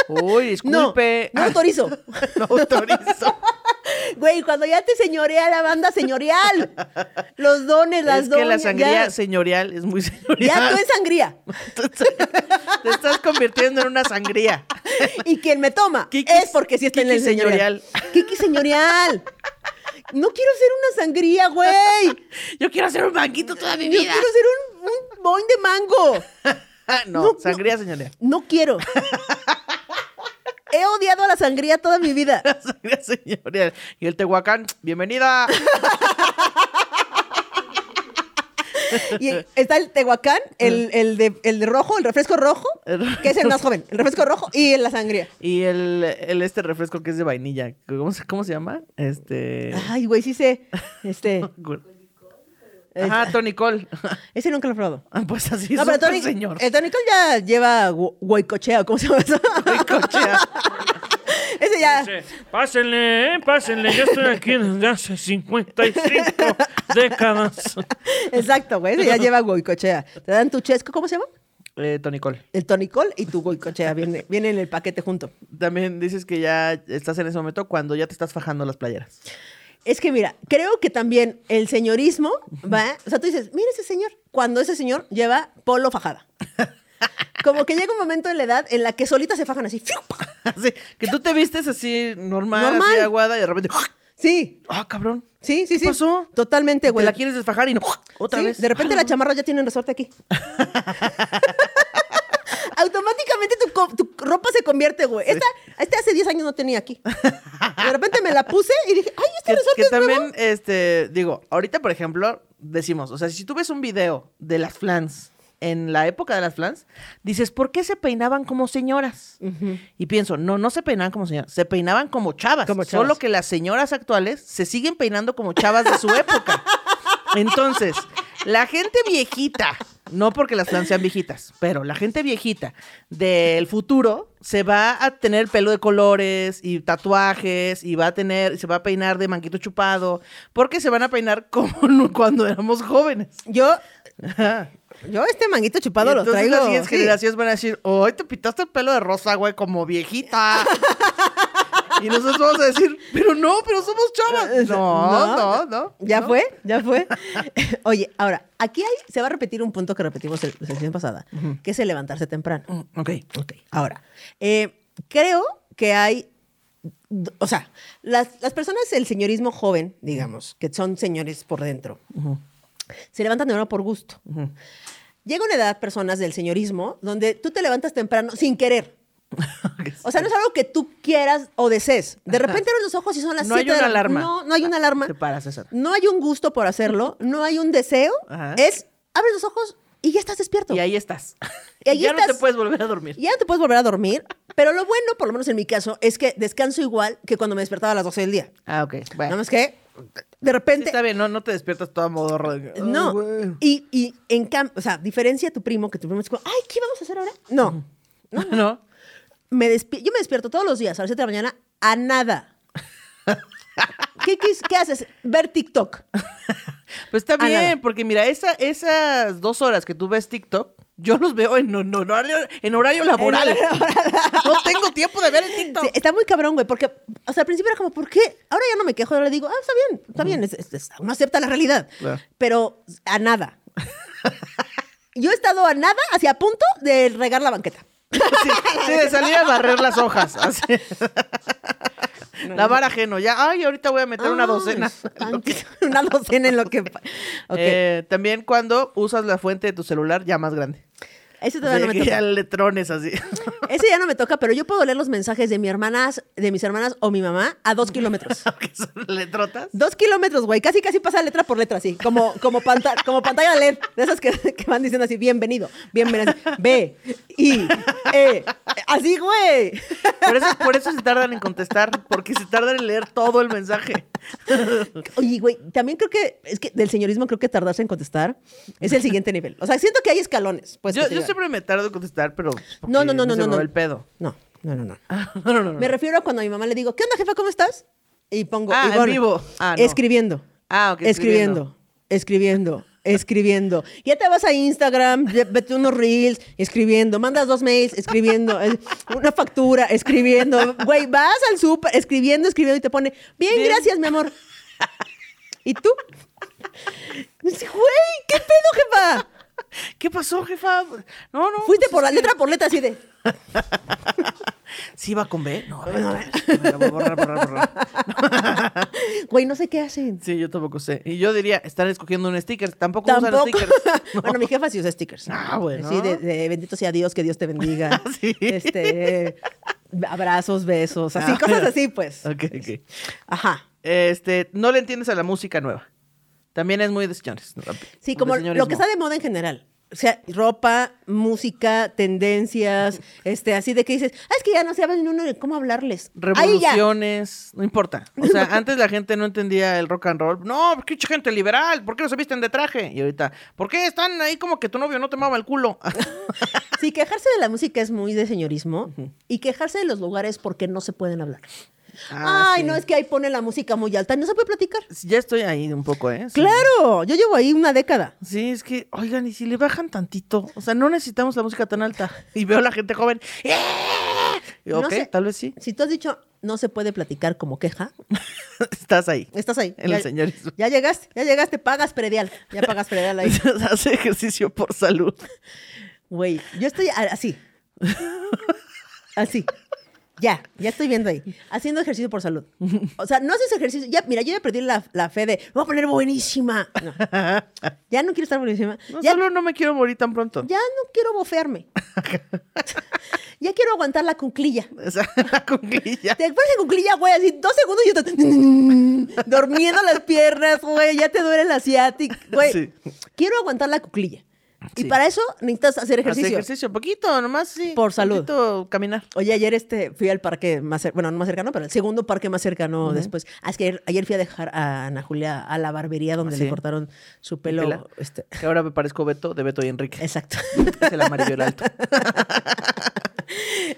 Uy, disculpe. no autorizo. no autorizo. Güey, cuando ya te señorea la banda señorial. Los dones, las es que la sangría ya. señorial es muy señorial. Ya tú en sangría. Te estás convirtiendo en una sangría. Y quien me toma Kiki- es porque sí está en el Kiki señorial. señorial. Kiki señorial. No quiero ser una sangría, güey. Yo quiero hacer un banquito toda mi Yo vida. quiero ser un, un boing de mango. No, No, no. sangría señorial. No quiero. He odiado a la sangría toda mi vida. Sangría señorial. Y el Tehuacán, bienvenida. Y está el Tehuacán, el, el de, el de rojo, el refresco rojo, que es el más joven. El refresco rojo y la sangría. Y el, el este refresco que es de vainilla. ¿Cómo se, cómo se llama? Este. Ay, güey, sí sé. Este, Ajá, Tony Cole. ese nunca lo he probado. Ah, Pues así No, pero Tony, señor. el Tony Cole ya lleva gu- guaycochea, ¿cómo se llama eso? Cochea. ese ya. Dice, Pásenle, eh, pásenle, yo estoy aquí desde hace 55 décadas. Exacto, güey, ese ya lleva guaycochea. Te dan tu chesco, ¿cómo se llama? Eh, Tony Cole. El Tony Cole y tu guaycochea. Viene, viene en el paquete junto. También dices que ya estás en ese momento cuando ya te estás fajando las playeras. Es que mira, creo que también el señorismo va. O sea, tú dices, mira ese señor. Cuando ese señor lleva polo fajada. Como que llega un momento en la edad en la que solitas se fajan así. Así, que tú te vistes así normal, Normal. así aguada y de repente. Sí, ¡Ah, cabrón! sí, sí, ¿Qué sí. pasó? Totalmente, Te güey. la quieres desfajar y no. Otra Sí, vez. De repente Ah, la chamarra ya tiene un resorte aquí. Automáticamente tu, tu ropa se convierte, güey. Esta, este hace 10 años no tenía aquí. De repente me la puse y dije, ay, este Que, resorte que es también, nuevo. este, digo, ahorita, por ejemplo, decimos, o sea, si tú ves un video de las flans en la época de las flans, dices, ¿por qué se peinaban como señoras? Y pienso, no, no se peinaban como señoras, se peinaban como chavas. Como chavas. Solo que las señoras actuales se siguen peinando como chavas de su época. Entonces, la gente viejita, no porque las flans sean viejitas, pero la gente viejita del futuro se va a tener pelo de colores y tatuajes y va a tener, se va a peinar de manquito chupado, porque se van a peinar como cuando éramos jóvenes. Yo, yo este manguito chupado lo entonces traigo. las siguientes sí. generaciones van a decir, hoy te pintaste el pelo de rosa, güey, como viejita. y nosotros vamos a decir, pero no, pero somos chavas. No, no, no. Ya no. fue, ya fue. Oye, ahora, aquí hay, se va a repetir un punto que repetimos la sesión pasada, que es el levantarse temprano. Mm, Ok. Ok, ahora, eh, creo que hay, o sea, las, las personas del señorismo joven, digamos, que son señores por dentro, se levantan temprano por gusto. Llega una edad, personas del señorismo, donde tú te levantas temprano sin querer. O sea, no es algo que tú quieras o desees. De repente abres los ojos y son las No hay 7 de una la- alarma. No, no hay una alarma. Te paras, César. No hay un gusto por hacerlo, no hay un deseo. Ajá. Es, abres los ojos y ya estás despierto. Y ahí estás. Y ahí ya no te puedes volver a dormir. Ya no te puedes volver a dormir. Pero lo bueno, por lo menos en mi caso, es que descanso igual que cuando me despertaba a las 12 del día. Ah, ok. Nada más que, de Sí, repente. está bien, no, no te despiertas toda de "Ay, no. güey". Y, y en cambio, o sea, diferencia a tu primo, que tu primo es como, ay, ¿qué vamos a hacer ahora? No. No. me despi- yo me despierto todos los días a las 7 de la mañana a nada. ¿Qué, haces? Ver TikTok. Pues está bien, porque mira, esa, esas dos horas que tú ves TikTok, yo los veo en, en horario, en horario laboral. no tengo tiempo de ver el TikTok. Sí, está muy cabrón, güey, porque, o sea, al principio era como, ¿por qué? Ahora ya no me quejo, ahora le digo, ah, está bien, está bien, es- es- es- uno acepta la realidad. Pero a nada. Yo he estado a nada, hacia a punto de regar la banqueta. Sí, sí, de salir a barrer las hojas. así. Lavar ajeno. Ya, ay, ahorita voy a meter una Ay, docena. Una docena en lo que... Eh, también cuando usas la fuente de tu celular ya más grande. Ese O todavía sea, no me que ya toca. letrones así. Ese ya no me toca, pero yo puedo leer los mensajes de mi hermanas, de mis hermanas o mi mamá a dos kilómetros. que son letrotas. Dos kilómetros, güey. Casi, casi pasa letra por letra, así. Como, como, panta- como pantalla LED. De esas que, que van diciendo así, bienvenido, bienvenido. B, I, E. Así, güey. Por eso, por eso se tardan en contestar, porque se tardan en leer todo el mensaje. Oye, güey, también creo que, es que del señorismo creo que tardarse en contestar es el siguiente nivel. O sea, siento que hay escalones. Pues, yo. Siempre me tardo en contestar, pero. No, no, no, no, no, no. el pedo. No, no, no, no. no, no, no. Me refiero a cuando a mi mamá le digo, ¿qué onda, jefa? ¿Cómo estás? Y pongo, Ah, en vivo. Ah, no. escribiendo. Ah, ok, Escribiendo, escribiendo, escribiendo. Ya te vas a Instagram, vete unos reels, escribiendo. Mandas dos mails, escribiendo. Una factura, escribiendo. Güey, vas al súper, escribiendo, escribiendo y te pone, bien, Bien. gracias, mi amor. ¿Y tú? Dice, Güey, ¿qué pedo, jefa? ¿Qué pasó, jefa? No, no. Fuiste pues por es la que- letra por letra así de. ¿Sí va con B? No, a ver, a ver. Voy a borrar, borrar, borrar. Güey, no sé qué hacen. Sí, yo tampoco sé. Y yo diría, están escogiendo un sticker. Tampoco, usan Tampoco. stickers. No. Bueno, mi jefa sí usa stickers. Ah, bueno. Sí, de, de bendito sea Dios, que Dios te bendiga. Sí. Este, abrazos, besos, así, Ah. cosas así, pues. Ok, ok. Ajá. Este, no le entiendes a la música nueva. También es muy de señores. Sí, De como lo que está de moda en general. O sea, ropa, música, tendencias, este, así de que dices, ah, es que ya no saben uno de cómo hablarles. Revoluciones, no importa. O sea, antes la gente no entendía el rock and roll. No, qué gente liberal, ¿por qué no se visten de traje? Y ahorita, ¿por qué están ahí como que tu novio no te mama el culo? Sí, quejarse de la música es muy de señorismo y quejarse de los lugares porque no se pueden hablar. Ah, Ay, sí. no, es que ahí pone la música muy alta, no se puede platicar. Ya estoy ahí un poco, ¿eh? Sí. Claro, yo llevo ahí una década. Sí, es que, oigan, y si le bajan tantito, o sea, no necesitamos la música tan alta. Y veo a la gente joven. ¡eh! Y, No ok, sé. tal vez sí. Si tú has dicho no se puede platicar como queja, Estás ahí. estás ahí. En ya, el señorismo. Ya llegaste, ya llegaste, pagas predial. Ya pagas predial ahí. Hace ejercicio por salud. Güey, yo estoy así. Así. Ya, ya estoy viendo ahí. Haciendo ejercicio por salud. O sea, no haces ejercicio. Ya, mira, yo ya perdí la, la fe de, me voy a poner buenísima. No. Ya no quiero estar buenísima. No, ya, solo no me quiero morir tan pronto. ya no quiero bofearme. ya quiero aguantar la cunclilla. O sea, la cuclilla. Te pones en cuclilla, güey, así dos segundos y yo te... Dormiendo las piernas, güey, ya te duele la ciática, güey. Sí. Quiero aguantar la cuclilla. Y para eso necesitas hacer ejercicio. Hacer ejercicio, poquito, nomás sí. Por salud. Poquito caminar. Oye, ayer este, fui al parque más, cer- bueno, no más cercano, pero el segundo parque más cercano después. Ah, es que ayer, ayer fui a dejar a Ana Julia a la barbería donde ¿Ah, le cortaron su pelo. Este, Que ahora me parezco Beto, de Beto y Enrique. exacto. Es el amarillo el alto.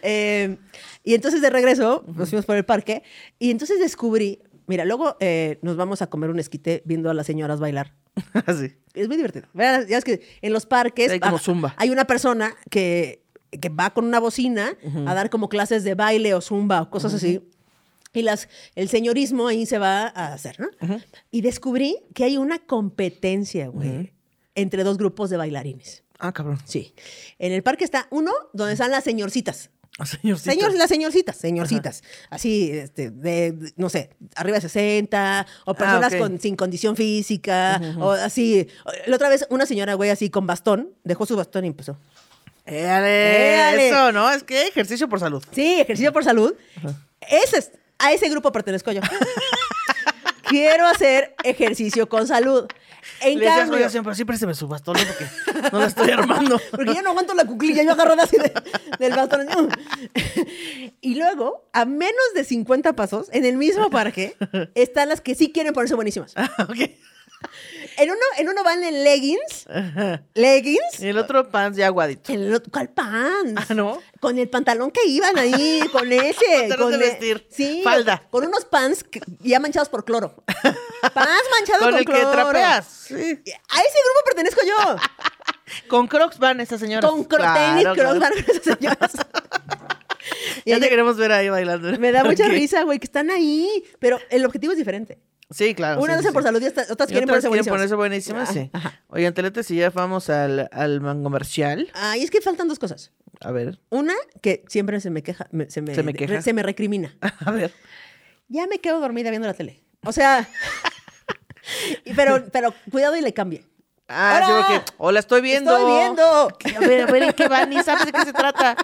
Eh, y entonces de regreso nos fuimos por el parque y entonces descubrí, mira, luego eh, nos vamos a comer un esquite viendo a las señoras bailar. Así. Es muy divertido. Ya es que en los parques Hay como ah, zumba. hay una persona que, que va con una bocina a dar como clases de baile o zumba o cosas así. Y las, el señorismo ahí se va a hacer, ¿no? Y descubrí que hay una competencia, güey, entre dos grupos de bailarines. Ah, cabrón. Sí. En el parque está uno donde están las señorcitas. Ah, señorcita. Señor, las señorcitas, señorcitas. Así, este, de, no sé, arriba de 60, o personas ok. con, sin condición física, o así. La otra vez, una señora, güey, así con bastón, dejó su bastón y empezó. Éale, Éale. Eso, ¿no? Es que ejercicio por salud. Sí, ejercicio por salud. Ese es, a ese grupo pertenezco yo. Quiero hacer ejercicio con salud. En Le decías, cambio, oiga, siempre, sí, présteme su bastón, porque no la estoy armando. Porque yo no aguanto la cuclilla, yo agarro así de- del bastón. Y luego, a menos de 50 pasos, en el mismo parque, están las que sí quieren ponerse buenísimas. Ah, ok. En uno, en uno van en leggings. Leggings. Y el otro pants ya aguadito. En el otro, ¿cuál pants? Ah, ¿no? Con el pantalón que iban ahí, con ese. Con de el- vestir, Sí. falda. Con unos pants que- ya manchados por cloro. Pants manchados Con con, el que cloro. trapeas. Sí. A ese grupo pertenezco yo. Con crocs van esas señoras. Con cro Claro, tenis, claro. crocs, van esas señoras. Ya te queremos ver ahí bailando. me da mucha risa, güey, que están ahí. Pero el objetivo es diferente. Sí, claro. Unas sí, hacen sí, por sí. salud y otras, otras Y quieren ponerse quieren ponerse buenísimas. buenísimas, sí. Ah, ajá. Oigan, Telete, si ya vamos al, al mango comercial. Ay, es que faltan dos cosas. A ver. Una, que siempre se me queja, me- se, me, ¿Se me queja? se me recrimina. A ver. Ya me quedo dormida viendo la tele. O sea, y- pero, pero cuidado y le cambie. Ah, sí, ¡Hola! porque. O la estoy viendo. Estoy viendo. A ver, a ver, ¿en qué va? Ni sabes de qué se trata.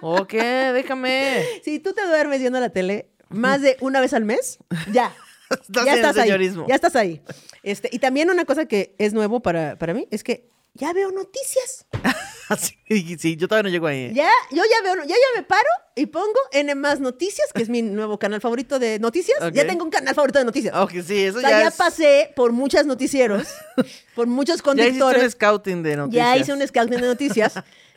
¿O qué? Déjame. Si tú te duermes viendo la tele más de una vez al mes, ya. Estás ya estás ahí. señorismo. Ya estás ahí. Este, y también una cosa que es nuevo para, para mí es que ya veo noticias. sí, sí, yo todavía no llego ahí. ¿eh? Ya, yo ya veo, ya, ya me paro y pongo N más noticias, que es mi nuevo canal favorito de noticias. Ok. Ya tengo un canal favorito de noticias. Ok, sí, eso o sea, ya, ya, es- pasé por muchos noticieros, por muchos Ya hiciste un conductores. scouting de noticias. Ya hice un scouting de noticias.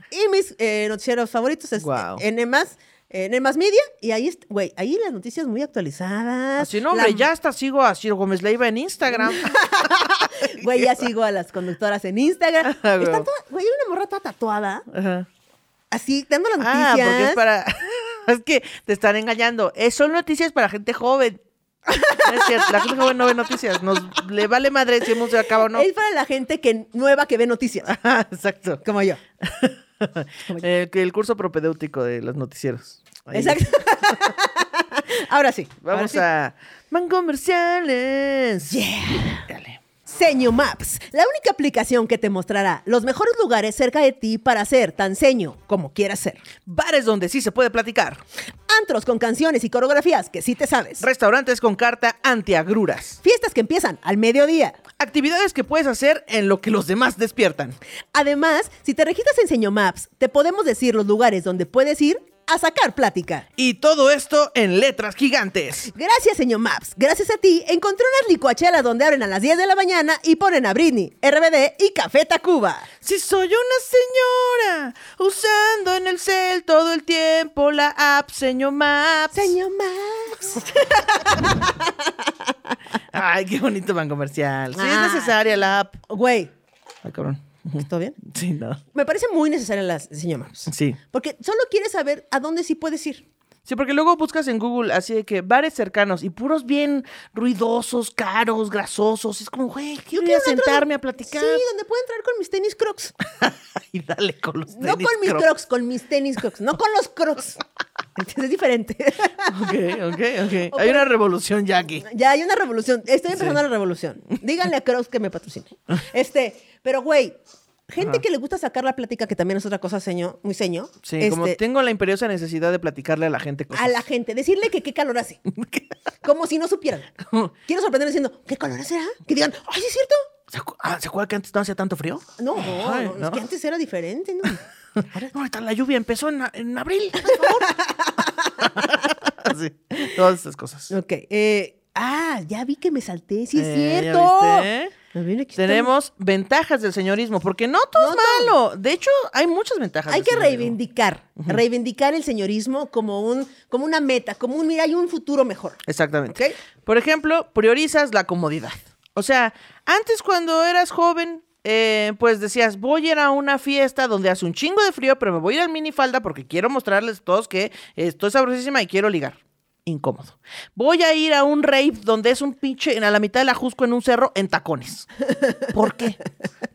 y mis eh, noticieros favoritos es Guau. N más, N más Media. Y ahí, güey, ahí las noticias muy actualizadas. Así no, hombre, La- ya hasta sigo a Ciro Gómez Leiva en Instagram. Güey, ya sigo a las conductoras en Instagram. Ah, güey. Güey, hay una morra toda tatuada. Ajá. Así, dando las noticias. Ah, porque es para. es que te están engañando. Es, son noticias para gente joven. No es cierto, la gente joven no ve noticias. Nos le vale madre si hemos se acaba o no. Es para la gente que nueva que ve noticias. Ajá, Exacto. Como yo. Eh, el curso propedéutico de los noticieros. Ahí. Exacto. ahora sí. ahora Vamos sí. a. Man comerciales. Yeah. Dale. Seño Maps, la única aplicación que te mostrará los mejores lugares cerca de ti para ser tan seño como quieras ser. Bares donde sí se puede platicar. Antros con canciones y coreografías que sí te sabes. Restaurantes con carta antiagruras. Fiestas que empiezan al mediodía. Actividades que puedes hacer en lo que los demás despiertan. Además, si te registras en Seño Maps, te podemos decir los lugares donde puedes ir a sacar plática. Y todo esto en letras gigantes. Gracias, señor Maps. Gracias a ti, encontré unas licuachelas donde abren a las 10 de la mañana y ponen a Britney, RBD y Café Tacuba. Si soy una señora usando en el cel todo el tiempo la app Señor Maps. Señor Maps. Ay, qué bonito van comercial. Sí, Ah. es necesaria la app. Güey, Ay, cabrón. ¿Todo bien? Sí, no. Me parece muy necesaria la señor Maps. Sí. Porque solo quieres saber a dónde sí puedes ir. Sí, porque luego buscas en Google así de que bares cercanos y puros bien ruidosos, caros, grasosos. Es como, güey, quiero un antro sentarme a platicar. Sí, donde puedo entrar con mis tenis crocs. y dale con los No tenis con mis Crocs. crocs, con mis tenis crocs. No con los crocs. Entonces es diferente. Ok, ok, ok. Hay una revolución ya aquí. Ya hay una revolución. Estoy empezando la revolución. Díganle a Crocs que me patrocine. Este, pero güey, gente que le gusta sacar la plática, que también es otra cosa seño, muy seño. Sí, como este, tengo la imperiosa necesidad de platicarle a la gente cosas. a la gente, decirle que qué calor hace. Como si no supieran. Quiero sorprender diciendo, ¿qué calor será? Que digan, ¡ay, sí es cierto! ¿Se, acu- ah, ¿se acuerda que antes no hacía tanto frío? No, Ay, no, ¿no? es que antes era diferente, ¿no? No, ahorita la lluvia empezó en, en abril, por favor. sí, todas esas cosas. Ok. eh, ah, ya vi que me salté. Sí, es Eh, ¿ya cierto. viste? Tenemos ventajas del señorismo, porque no todo No es todo. malo. De hecho, hay muchas ventajas. Hay del que señorismo. reivindicar, reivindicar el señorismo como un, como una meta, como un, mira, hay un futuro mejor. Exactamente. Por ejemplo, priorizas la comodidad. O sea, antes cuando eras joven, eh, pues decías, voy a ir a una fiesta donde hace un chingo de frío, pero me voy a ir al minifalda porque quiero mostrarles a todos que estoy sabrosísima y quiero ligar. Incómodo. Voy a ir a un rave donde es un pinche a la mitad de la Jusco en un cerro en tacones. ¿Por qué?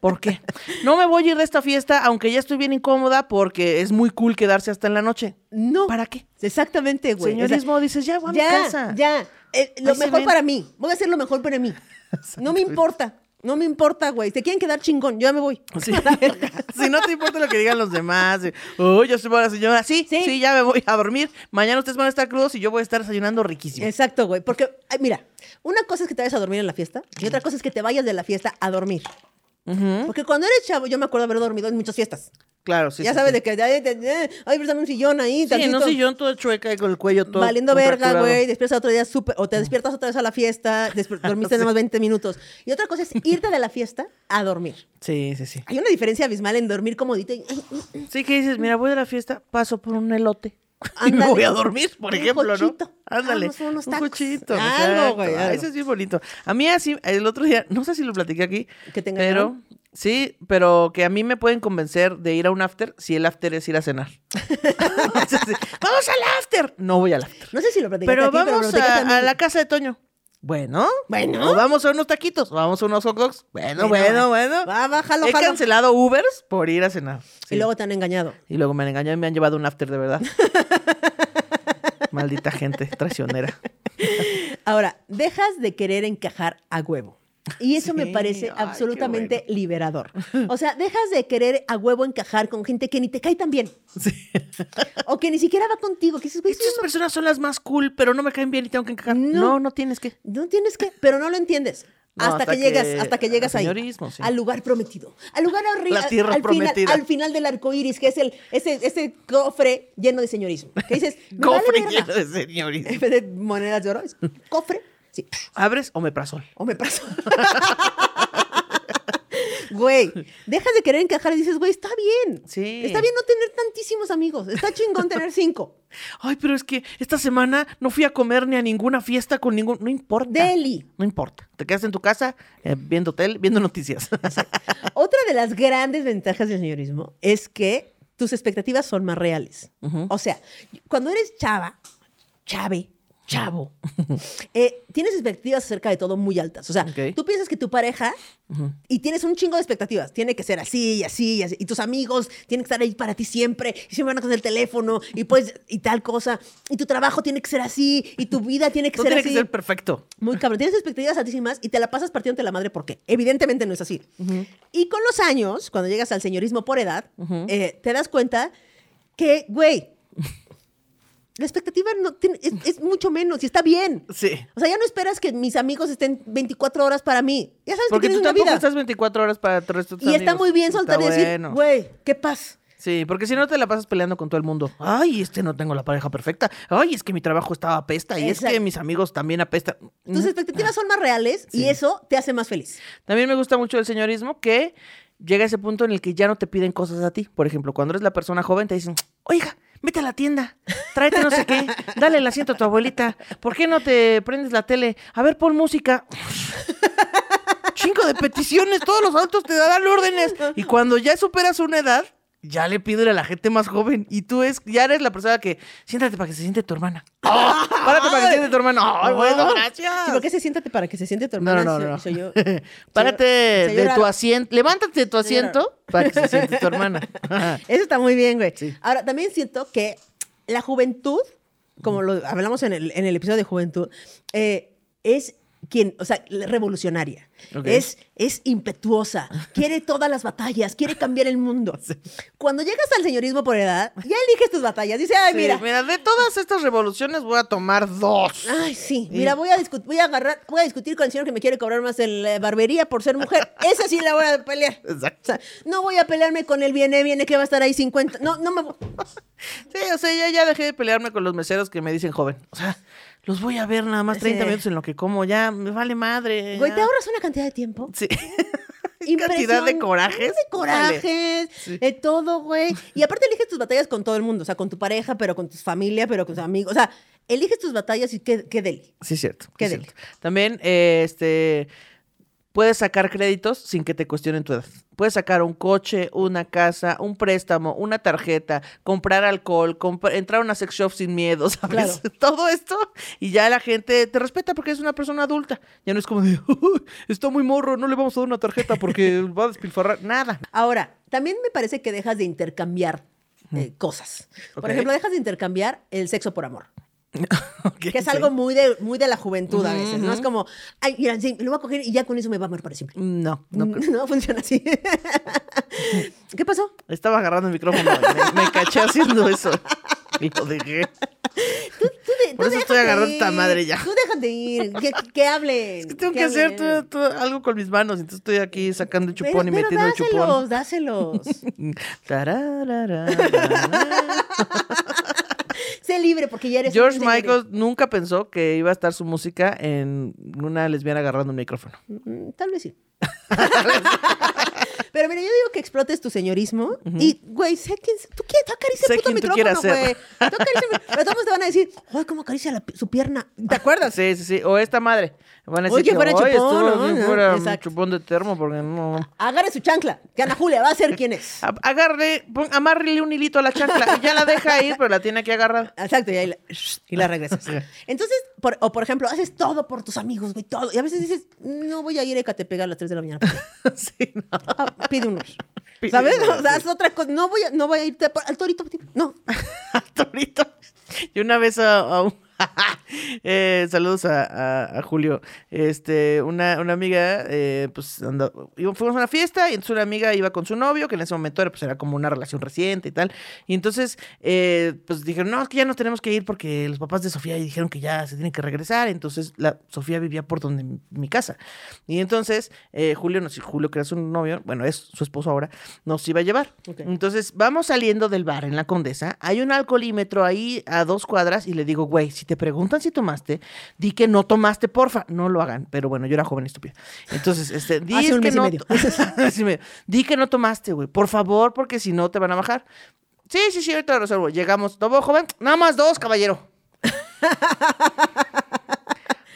¿Por qué? No me voy a ir de esta fiesta aunque ya estoy bien incómoda porque es muy cool quedarse hasta en la noche. No. ¿Para qué? Exactamente, güey. O sea, Señorismo, dices, ya voy a mi ya, casa. ya. Eh, lo Ahí mejor para mí. Voy a hacer lo mejor para mí. No me importa. No me importa, güey. Te quieren quedar chingón. Yo ya me voy. Sí. si no te importa lo que digan los demás. Oh, yo soy buena señora. Sí, sí, Sí. ya me voy a dormir. Mañana ustedes van a estar crudos y yo voy a estar desayunando riquísimo. Exacto, güey. Porque, ay, mira, una cosa es que te vayas a dormir en la fiesta y otra cosa es que te vayas de la fiesta a dormir. Porque cuando eres chavo, yo me acuerdo haber dormido en muchas fiestas. Claro, sí. ya sí, sabes sí. de que, ay, ay, préstame un sillón ahí. Sí, en un sillón todo chueca y con el cuello todo. Valiendo verga, güey. Despiertas otro día súper. O te despiertas otra vez a la fiesta. dormiste nada más 20 minutos. Y otra cosa es irte de la fiesta a dormir. Sí, sí, sí. Hay una diferencia abismal en dormir comodito y. Sí, que dices, mira, voy de la fiesta, paso por un elote. Y me voy a dormir, por Un ejemplo, jochito. ¿no? Ándale. Vamos unos un cochito. Algo, güey, algo. Eso es bien bonito. A mí así, el otro día, no sé si lo platiqué aquí, ¿Que te pero sí, pero que a mí me pueden convencer de ir a un after si el after es ir a cenar. Vamos al after. No voy al after. No sé si lo platicaste Pero aquí, pero vamos lo a, mí. a la casa de Toño. Bueno, Bueno. O vamos a unos taquitos, o vamos a unos hot dogs. Bueno, bueno, bueno. Va, va, jalo, He jalo. cancelado Ubers por ir a cenar. Y luego te han engañado. Y luego me han engañado y me han llevado un after de verdad. Maldita gente traicionera. Ahora, dejas de querer encajar a huevo. Y eso me parece ay, absolutamente liberador. O sea, dejas de querer a huevo encajar con gente que ni te cae tan bien. Sí. O que ni siquiera va contigo. Que dices, güey, Estas personas son las más cool, pero no me caen bien y tengo que encajar. No. No, no, tienes que. No tienes que, pero no lo entiendes. No, hasta, hasta que, llegas, que- hasta que llegas al ahí. sí. Al lugar prometido. Al lugar tierra al prometida. Final, al final del arco iris, que es el, ese, ese cofre lleno de señorismo. Que dices, me Cofre lleno de señorismo. En vez de monedas de oro, es cofre. Sí. ¿Abres o me pasó? O me paso. Güey, dejas de querer encajar y dices, güey, está bien. Sí. Está bien no tener tantísimos amigos. Está chingón tener cinco. Ay, pero es que esta semana no fui a comer ni a ninguna fiesta con ningún. No importa. Deli. No importa. Te quedas en tu casa eh, viendo tele, viendo noticias. Otra de las grandes ventajas del señorismo es que tus expectativas son más reales. O sea, cuando eres chava, chave, chavo, eh, tienes expectativas acerca de todo muy altas. O sea, tú piensas que tu pareja y tienes un chingo de expectativas. Tiene que ser así y así y así. Y tus amigos tienen que estar ahí para ti siempre. Y siempre van a coger el teléfono y pues y tal cosa. Y tu trabajo tiene que ser así. Y tu vida tiene que No ser tiene así. que ser perfecto. Muy cabrón. Tienes expectativas altísimas y te la pasas partiéndote la madre porque evidentemente no es así. Y con los años, cuando llegas al señorismo por edad, eh, te das cuenta que, güey, la expectativa no tiene- es, es mucho menos y está bien. Sí. O sea, ya no esperas que mis amigos estén 24 horas para mí. Ya sabes Porque que tú tienes una tampoco vida. estás 24 horas para tu resto de tus Y está muy bien Está soltar y decir, bueno. güey, qué paz. Sí, porque si no te la pasas peleando con todo el mundo. Ay, este no tengo la pareja perfecta. Ay, es que mi trabajo estaba apesta. Y es que mis amigos también apestan. Tus expectativas son más reales y eso te hace más feliz. También me gusta mucho el señorismo que llega a ese punto en el que ya no te piden cosas a ti. Por ejemplo, cuando eres la persona joven te dicen, oiga, vete a la tienda, tráete no sé qué, dale el asiento a tu abuelita, ¿por qué no te prendes la tele? A ver, pon música. Chingo de peticiones, todos los adultos te dan órdenes. Y cuando ya superas una edad, ya le piden a la gente más joven. Y tú es, ya eres la persona que, siéntate para que se siente tu hermana. ¡Ah! Párate para que se siente tu hermana. ¡Ay, bueno, gracias! Sí, porque se siéntate para que se siente tu No, hermana. no, no, no. Soy, soy yo. Párate de señora- tu asiento. Levántate de tu Señora. asiento para que se siente tu hermana. Eso está muy bien, güey. Sí. Ahora, también siento que la juventud, como lo hablamos en el, en el episodio de juventud, eh, es quien, o sea, revolucionaria. Es, es impetuosa, quiere todas las batallas, quiere cambiar el mundo. Cuando llegas al señorismo por edad, ya eliges tus batallas. Dice, ay, Sí, mira, mira, de todas estas revoluciones voy a tomar dos. Ay, sí. Mira, voy a, voy a agarrar, voy a discutir con el señor que me quiere cobrar más en la barbería por ser mujer. Esa sí la voy a pelear. Exacto. O sea, no voy a pelearme con el viene, viene que va a estar ahí 50. No, no me voy. Sí, o sea, ya, ya dejé de pelearme con los meseros que me dicen joven. O sea, los voy a ver nada más 30 Sí. minutos en lo que como. Ya, me vale madre. Güey, ya. te ahorras una cantidad de tiempo. Sí. cantidad de corajes. De corajes, Sí. de todo, güey. Y aparte eliges tus batallas con todo el mundo. O sea, con tu pareja, pero con tu familia, pero con tus amigos. O sea, eliges tus batallas y qué, qué deli. Sí, cierto. Qué deli. También, eh, este, puedes sacar créditos sin que te cuestionen tu edad. Puedes sacar un coche, una casa, un préstamo, una tarjeta, comprar alcohol, entrar a una sex shop sin miedo, ¿sabes? Claro. Todo esto y ya la gente te respeta porque es una persona adulta. Ya no es como de, "Uy, está muy morro, no le vamos a dar una tarjeta porque va a despilfarrar. Nada. Ahora, también me parece que dejas de intercambiar eh, cosas. Por ejemplo, dejas de intercambiar el sexo por amor. Ok, Que es sí. algo muy de, muy de la juventud a veces, ¿no? Es como, ay, mira, sí, lo voy a coger y ya con eso me va a amar para siempre. No, no creo. No, funciona así. ¿Qué pasó? Estaba agarrando el micrófono. Me, me caché haciendo eso. Y lo dejé. Tú, tú de- Por eso estoy agarrando esta madre ya. Tú déjate ir, que, que hablen. Tengo que hacer hablen. todo- todo- algo con mis manos, entonces estoy aquí sacando el chupón Pero, y pero metiendo el chupón. dáselos, dáselos. Sé libre porque ya eres George. Michael nunca pensó que iba a estar su música en una lesbiana agarrando un micrófono. Mm, Tal vez sí. Pero mira, yo digo que explotes tu señorismo y, güey, sé quién, tú quieres, tú acaricia el puto tú micrófono, güey. ser. Tú acaricia Pero todos te van a decir, ay, cómo acaricia la su pierna. ¿Te acuerdas? Sí, sí, sí. O esta madre. Van a decir Oye, que fuera "Oye, chupón, estuvo ¿no? chupón de termo porque no... Agarre su chancla, que Ana Julia va a ser quién es. Agarre, pon- amárrele un hilito a la chancla. y Ya la deja ir, pero la tiene aquí agarrada. Exacto, y ahí la, y la regresas. Entonces, por- o por ejemplo, haces todo por tus amigos, güey, todo. Y a veces dices, no voy a ir a Ecatepec a las 3 de la mañana. sí, no. Ah, pide unos. Pide ¿Sabes? O sea, haz otra cosa. No voy a, no voy a irte por- al torito. No. Al torito. Y una vez a, a un- eh, saludos a, a- a Julio. Este, una, una amiga, eh, pues anda- iba- fuimos a una fiesta y entonces una amiga iba con su novio, que en ese momento era, pues, era como una relación reciente y tal. Y entonces, eh, pues dijeron, no, es que ya nos tenemos que ir porque los papás de Sofía dijeron que ya se tienen que regresar. Entonces, la, Sofía vivía por donde mi, mi casa. Y entonces, eh, Julio, nos, Julio, que era su novio, bueno, es su esposo ahora, nos iba a llevar. Entonces, vamos saliendo del bar en la Condesa, hay un alcoholímetro ahí a dos cuadras y le digo, güey, si te preguntan si tomaste, di que no tomaste, porfa. No lo hagan, pero bueno, yo era joven y estúpido. Entonces, este, di Hace un que mes y no... medio. Y medio. Di que no tomaste, güey, por favor, porque si no te van a bajar. Sí, sí, sí, ahorita lo resuelvo. Llegamos, ¿tomó, joven? Nada más dos, caballero.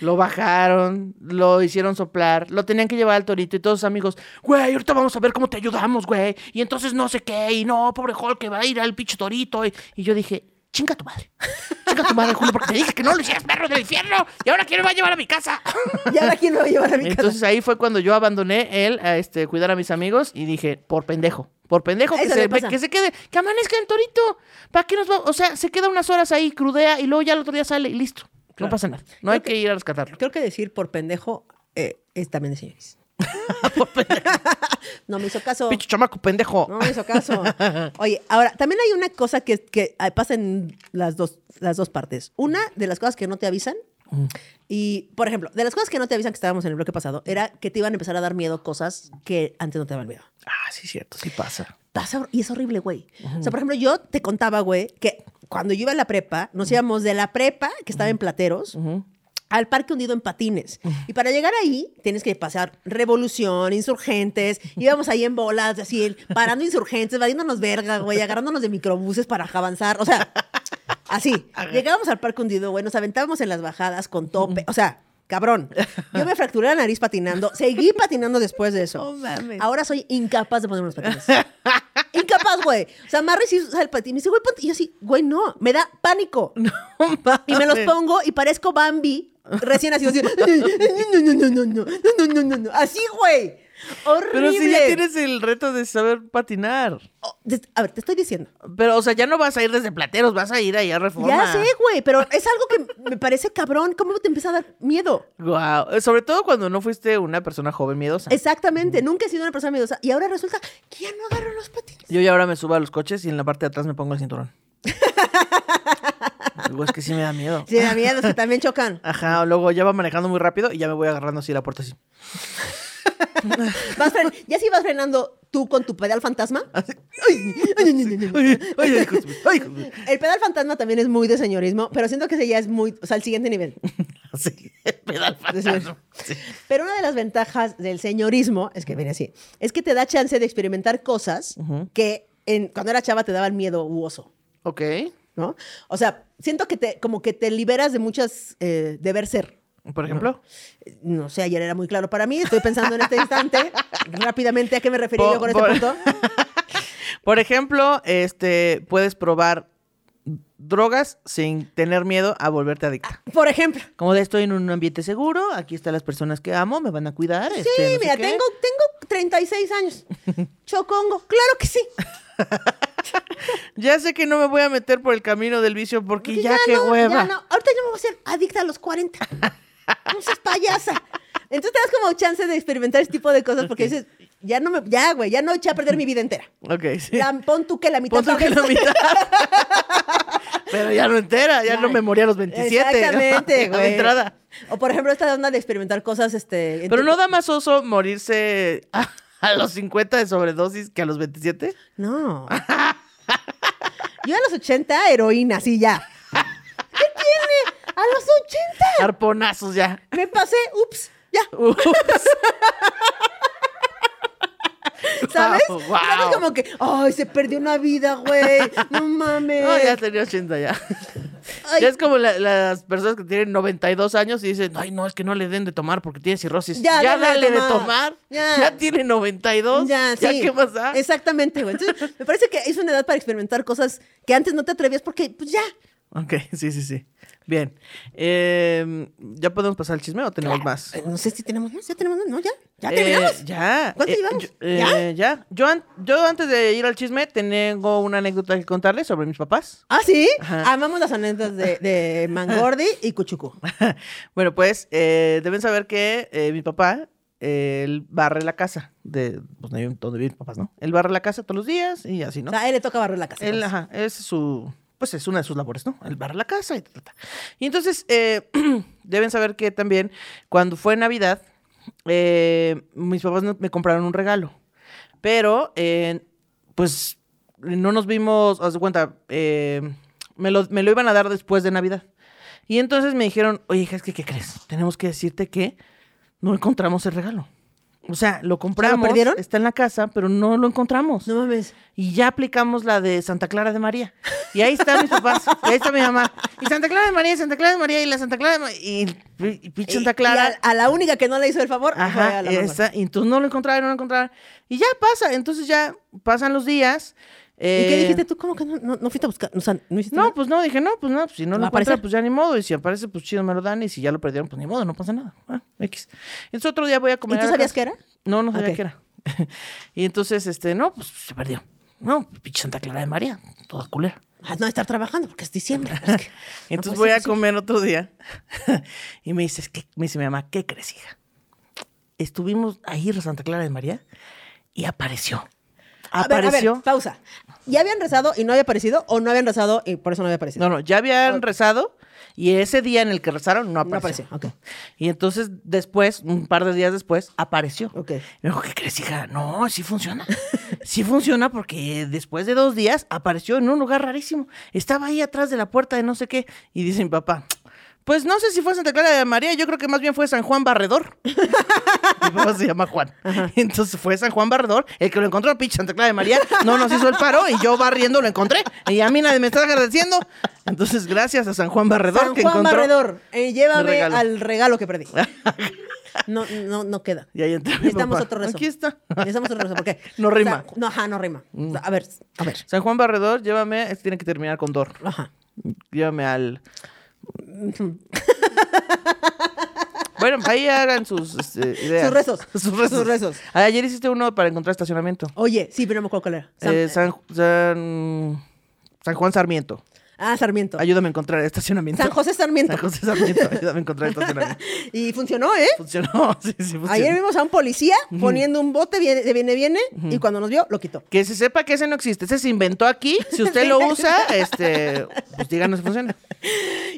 Lo bajaron, lo hicieron soplar, lo tenían que llevar al torito y todos sus amigos, güey, ahorita vamos a ver cómo te ayudamos, güey. Y entonces no sé qué, y no, pobre Hulk que va a ir al pinche torito. Y, y yo dije, chinga tu madre, chinga tu madre, Julio, porque te dije que no lo hicieras perro del infierno. Y ahora quién me va a llevar a mi casa. ¿Y ahora quién me va a llevar a mi casa? Entonces ahí fue cuando yo abandoné él a este, cuidar a mis amigos y dije, por pendejo, por pendejo que se, que se quede, que amanezca en torito. ¿Para qué nos va? O sea, se queda unas horas ahí, crudea y luego ya el otro día sale y listo. No pasa nada. No hay que ir a rescatarlo. Creo que decir por pendejo eh, es también de señores. No me hizo caso. Pinche chamaco pendejo. No me hizo caso. Oye, ahora, también hay una cosa que, que ah, pasa en las dos, las dos partes. Una de las cosas que no te avisan. Y, por ejemplo, de las cosas que no te avisan que estábamos en el bloque pasado, era que te iban a empezar a dar miedo cosas que antes no te daban miedo. Ah, sí, cierto, sí pasa. Pasa, y es horrible, güey. O sea, por ejemplo, yo te contaba, güey, que cuando yo iba a la prepa, nos íbamos de la prepa, que estaba en Plateros, al parque hundido en patines. Y para llegar ahí, tienes que pasar Revolución, Insurgentes, íbamos ahí en bolas, así, el- parando Insurgentes, valiéndonos verga, güey, agarrándonos de microbuses para avanzar. O sea, así. Llegábamos al parque hundido, güey, nos aventábamos en las bajadas con tope. O sea, cabrón. Yo me fracturé la nariz patinando, seguí patinando después de eso. No mames. Ahora soy incapaz de poner unos patines. Incapaz, güey. O sea, Marry sí usa el patín. Me dice, güey, ponte. Y yo así, güey, no, me da pánico. Y me los pongo y parezco Bambi, recién nacido. Así, no, no, no, no, no, no, no, no, no, no. Así, güey. Horrible. Pero si ya tienes el reto de saber patinar. Oh, a ver, te estoy diciendo. Pero, o sea, ya no vas a ir desde plateros, vas a ir ahí a reforma. Ya sé, güey, pero es algo que me parece cabrón. ¿Cómo te empieza a dar miedo? Guau. Sobre todo cuando no fuiste una persona joven miedosa. Exactamente. Nunca he sido una persona miedosa. Y ahora resulta que ya no agarro los patines. Yo ya ahora me subo a los coches y en la parte de atrás me pongo el cinturón. Luego es que sí me da miedo. Sí, da miedo, que también chocan. Ajá, luego ya va manejando muy rápido y ya me voy agarrando así la puerta así. Vas fren- ya si vas frenando tú con tu pedal fantasma. Ay, ay, ay, ay, ay. Ay. El pedal fantasma también es muy de señorismo, pero siento que ese ya es muy, o sea, el siguiente nivel. Sí, el pedal fantasma. Sí. Pero una de las ventajas del señorismo, es que viene así, es que te da chance de experimentar cosas que en- cuando era chava te daban miedo u oso, Ok. ¿No? O sea, siento que te, como que te liberas de muchas eh, deber ser. Por ejemplo. No sé, ayer era muy claro para mí, estoy pensando en este instante rápidamente a qué me refería Por- yo con este por- punto. Por ejemplo, este, puedes probar drogas sin tener miedo a volverte adicta. Por ejemplo. Como de estoy en un ambiente seguro, aquí están las personas que amo, me van a cuidar. Sí, este, no mira, tengo, tengo 36 años. Chocongo, claro que sí. Ya sé que no me voy a meter por el camino del vicio porque Porque ya, qué no, hueva. ya no. Ahorita yo me voy a ser adicta a los 40. No seas payasa. Entonces te das como chance de experimentar este tipo de cosas porque dices, ya no me, ya, güey, ya no eché a perder mi vida entera. Ok, sí. La- pon tú que la mitad. Pon tú que la mitad. Pero ya no entera, ya, Ya. no me moría a los 27. Exactamente, güey. entrada. O por ejemplo, esta onda de experimentar cosas, este... Pero no da más oso morirse a, los 50 de sobredosis que a los 27. No. Yo a los 80, heroína, sí, ya. ¿Qué tiene? A los 80. Arponazos ya. Me pasé, ups, ya. Ups. ¿Sabes? Wow, ¿Sabes? Como que, ay, se perdió una vida, güey. No mames. No, ya tenía 80 ya. Ay. Ya es como la- las personas que tienen 92 años y dicen, ay, no, es que no le den de tomar porque tiene cirrosis. Ya, Ya, dale de dale de tomar. Ya. Ya. tiene 92. Ya, sí. ¿qué pasa? Exactamente, güey. Entonces, me parece que es una edad para experimentar cosas que antes no te atrevías porque, pues ya. Ok, sí, sí, sí. Bien. Eh, ¿Ya podemos pasar al chisme o tenemos más? Eh, No sé si tenemos más, ya tenemos más, ¿no? Ya, ya Eh, terminamos. ya. ¿Cuánto Eh, llevamos? yo- eh, ¿Ya? Yo, an- yo antes de ir al chisme tengo una anécdota que contarles sobre mis papás. Ah, sí. Ajá. Amamos las anécdotas de, de Mangordi y Cuchucu. bueno, pues eh, deben saber que mi papá, él barre la casa de pues, donde viven- papás, ¿no? Él barre la casa todos los días y así, ¿no? O sea, a él le toca barrer la casa. Él, pues. ajá, es su, pues es una de sus labores, ¿no? El barrer la casa y ta, ta. Y entonces, eh, deben saber que también cuando fue Navidad, eh, mis papás me compraron un regalo. Pero, pues, no nos vimos, haz de cuenta, eh, me, lo, me lo iban a dar después de Navidad. Y entonces me dijeron, oye, hija, es que, ¿qué crees? Tenemos que decirte que no encontramos el regalo. O sea, lo compramos, perdieron? está en la casa, pero no lo encontramos. No mames. Y ya aplicamos la de Santa Clara de María. Y ahí están mis papás. Y ahí está mi mamá. Y Santa Clara de María, y Santa Clara de María, y la Santa Clara de María. Y, y, y pinche Santa Y- y Clara. a, a la única que no le hizo el favor fue Ajá, a la esa, y entonces no lo encontraron, no lo encontraron. Y ya pasa, entonces ya pasan los días. ¿Y qué eh, dijiste tú? ¿Cómo que no, no, no fuiste a buscar? O sea, no hiciste No, nada? pues no, dije, no, pues no, pues si no ¿Va lo a encuentran, aparecer? pues ya ni modo. Y si aparece, pues chido me lo dan. Y si ya lo perdieron, pues ni modo, no pasa nada. Ah, X. Entonces otro día voy a ¿Y comer. tú a la sabías qué era? No, no sabía Ok. qué era. y entonces, este, no, pues se perdió. No, pinche Santa Clara de María, toda culera. Ah, no, estar trabajando porque es diciembre. Es que Entonces voy a comer otro día. y me dices, ¿qué? me dice mi mamá, ¿qué crees, hija? Estuvimos ahí en Santa Clara de María y apareció. A ver, a ver, Apareció. pausa. ¿Ya habían rezado y no había aparecido? ¿O no habían rezado y por eso no había aparecido? No, no, ya habían rezado y ese día en el que rezaron no No apareció. apareció, ok. Y entonces después, un par de días después, apareció. Ok. Me dijo, ¿qué crees, hija? No, sí funciona. Sí funciona porque después de dos días apareció en un lugar rarísimo. Estaba ahí atrás de la puerta de no sé qué. Y dice mi papá, pues no sé si fue Santa Clara de María, yo creo que más bien fue San Juan Barredor. mi papá se llama Juan. Entonces fue San Juan Barredor el que lo encontró, pinche Santa Clara de María. No nos hizo el paro y yo barriendo lo encontré. Y a mí nadie me está agradeciendo. Entonces, gracias a San Juan Barredor San que Juan encontró. Barredor, eh, llévame regalo. al regalo que perdí. No, no, no queda. Y ahí entró mi Necesitamos papá. otro rezo. Aquí está. Necesitamos otro rezo. ¿Por qué? No rima. Mm. No, ajá, no rima. Sea, A ver, a ver. San Juan Barredor, llévame, este tiene que terminar con Dor. Ajá. Llévame al. Bueno, ahí hagan sus este, ideas. Sus rezos. sus rezos. Sus rezos. Ayer hiciste uno para encontrar estacionamiento. Oye, sí, pero no me acuerdo cuál era. San- Eh, San, San, San Juan Sarmiento. Ah, Sarmiento. Ayúdame a encontrar estacionamiento. San José Sarmiento. San José Sarmiento. Ayúdame a encontrar estacionamiento. Y funcionó, ¿eh? Funcionó. Sí, sí, funcionó. Ayer vimos a un policía poniendo un bote viene- de viene, viene, y cuando nos vio, lo quitó. Que se sepa que ese no existe. Ese se inventó aquí. Si usted lo usa, este, pues díganos si funciona.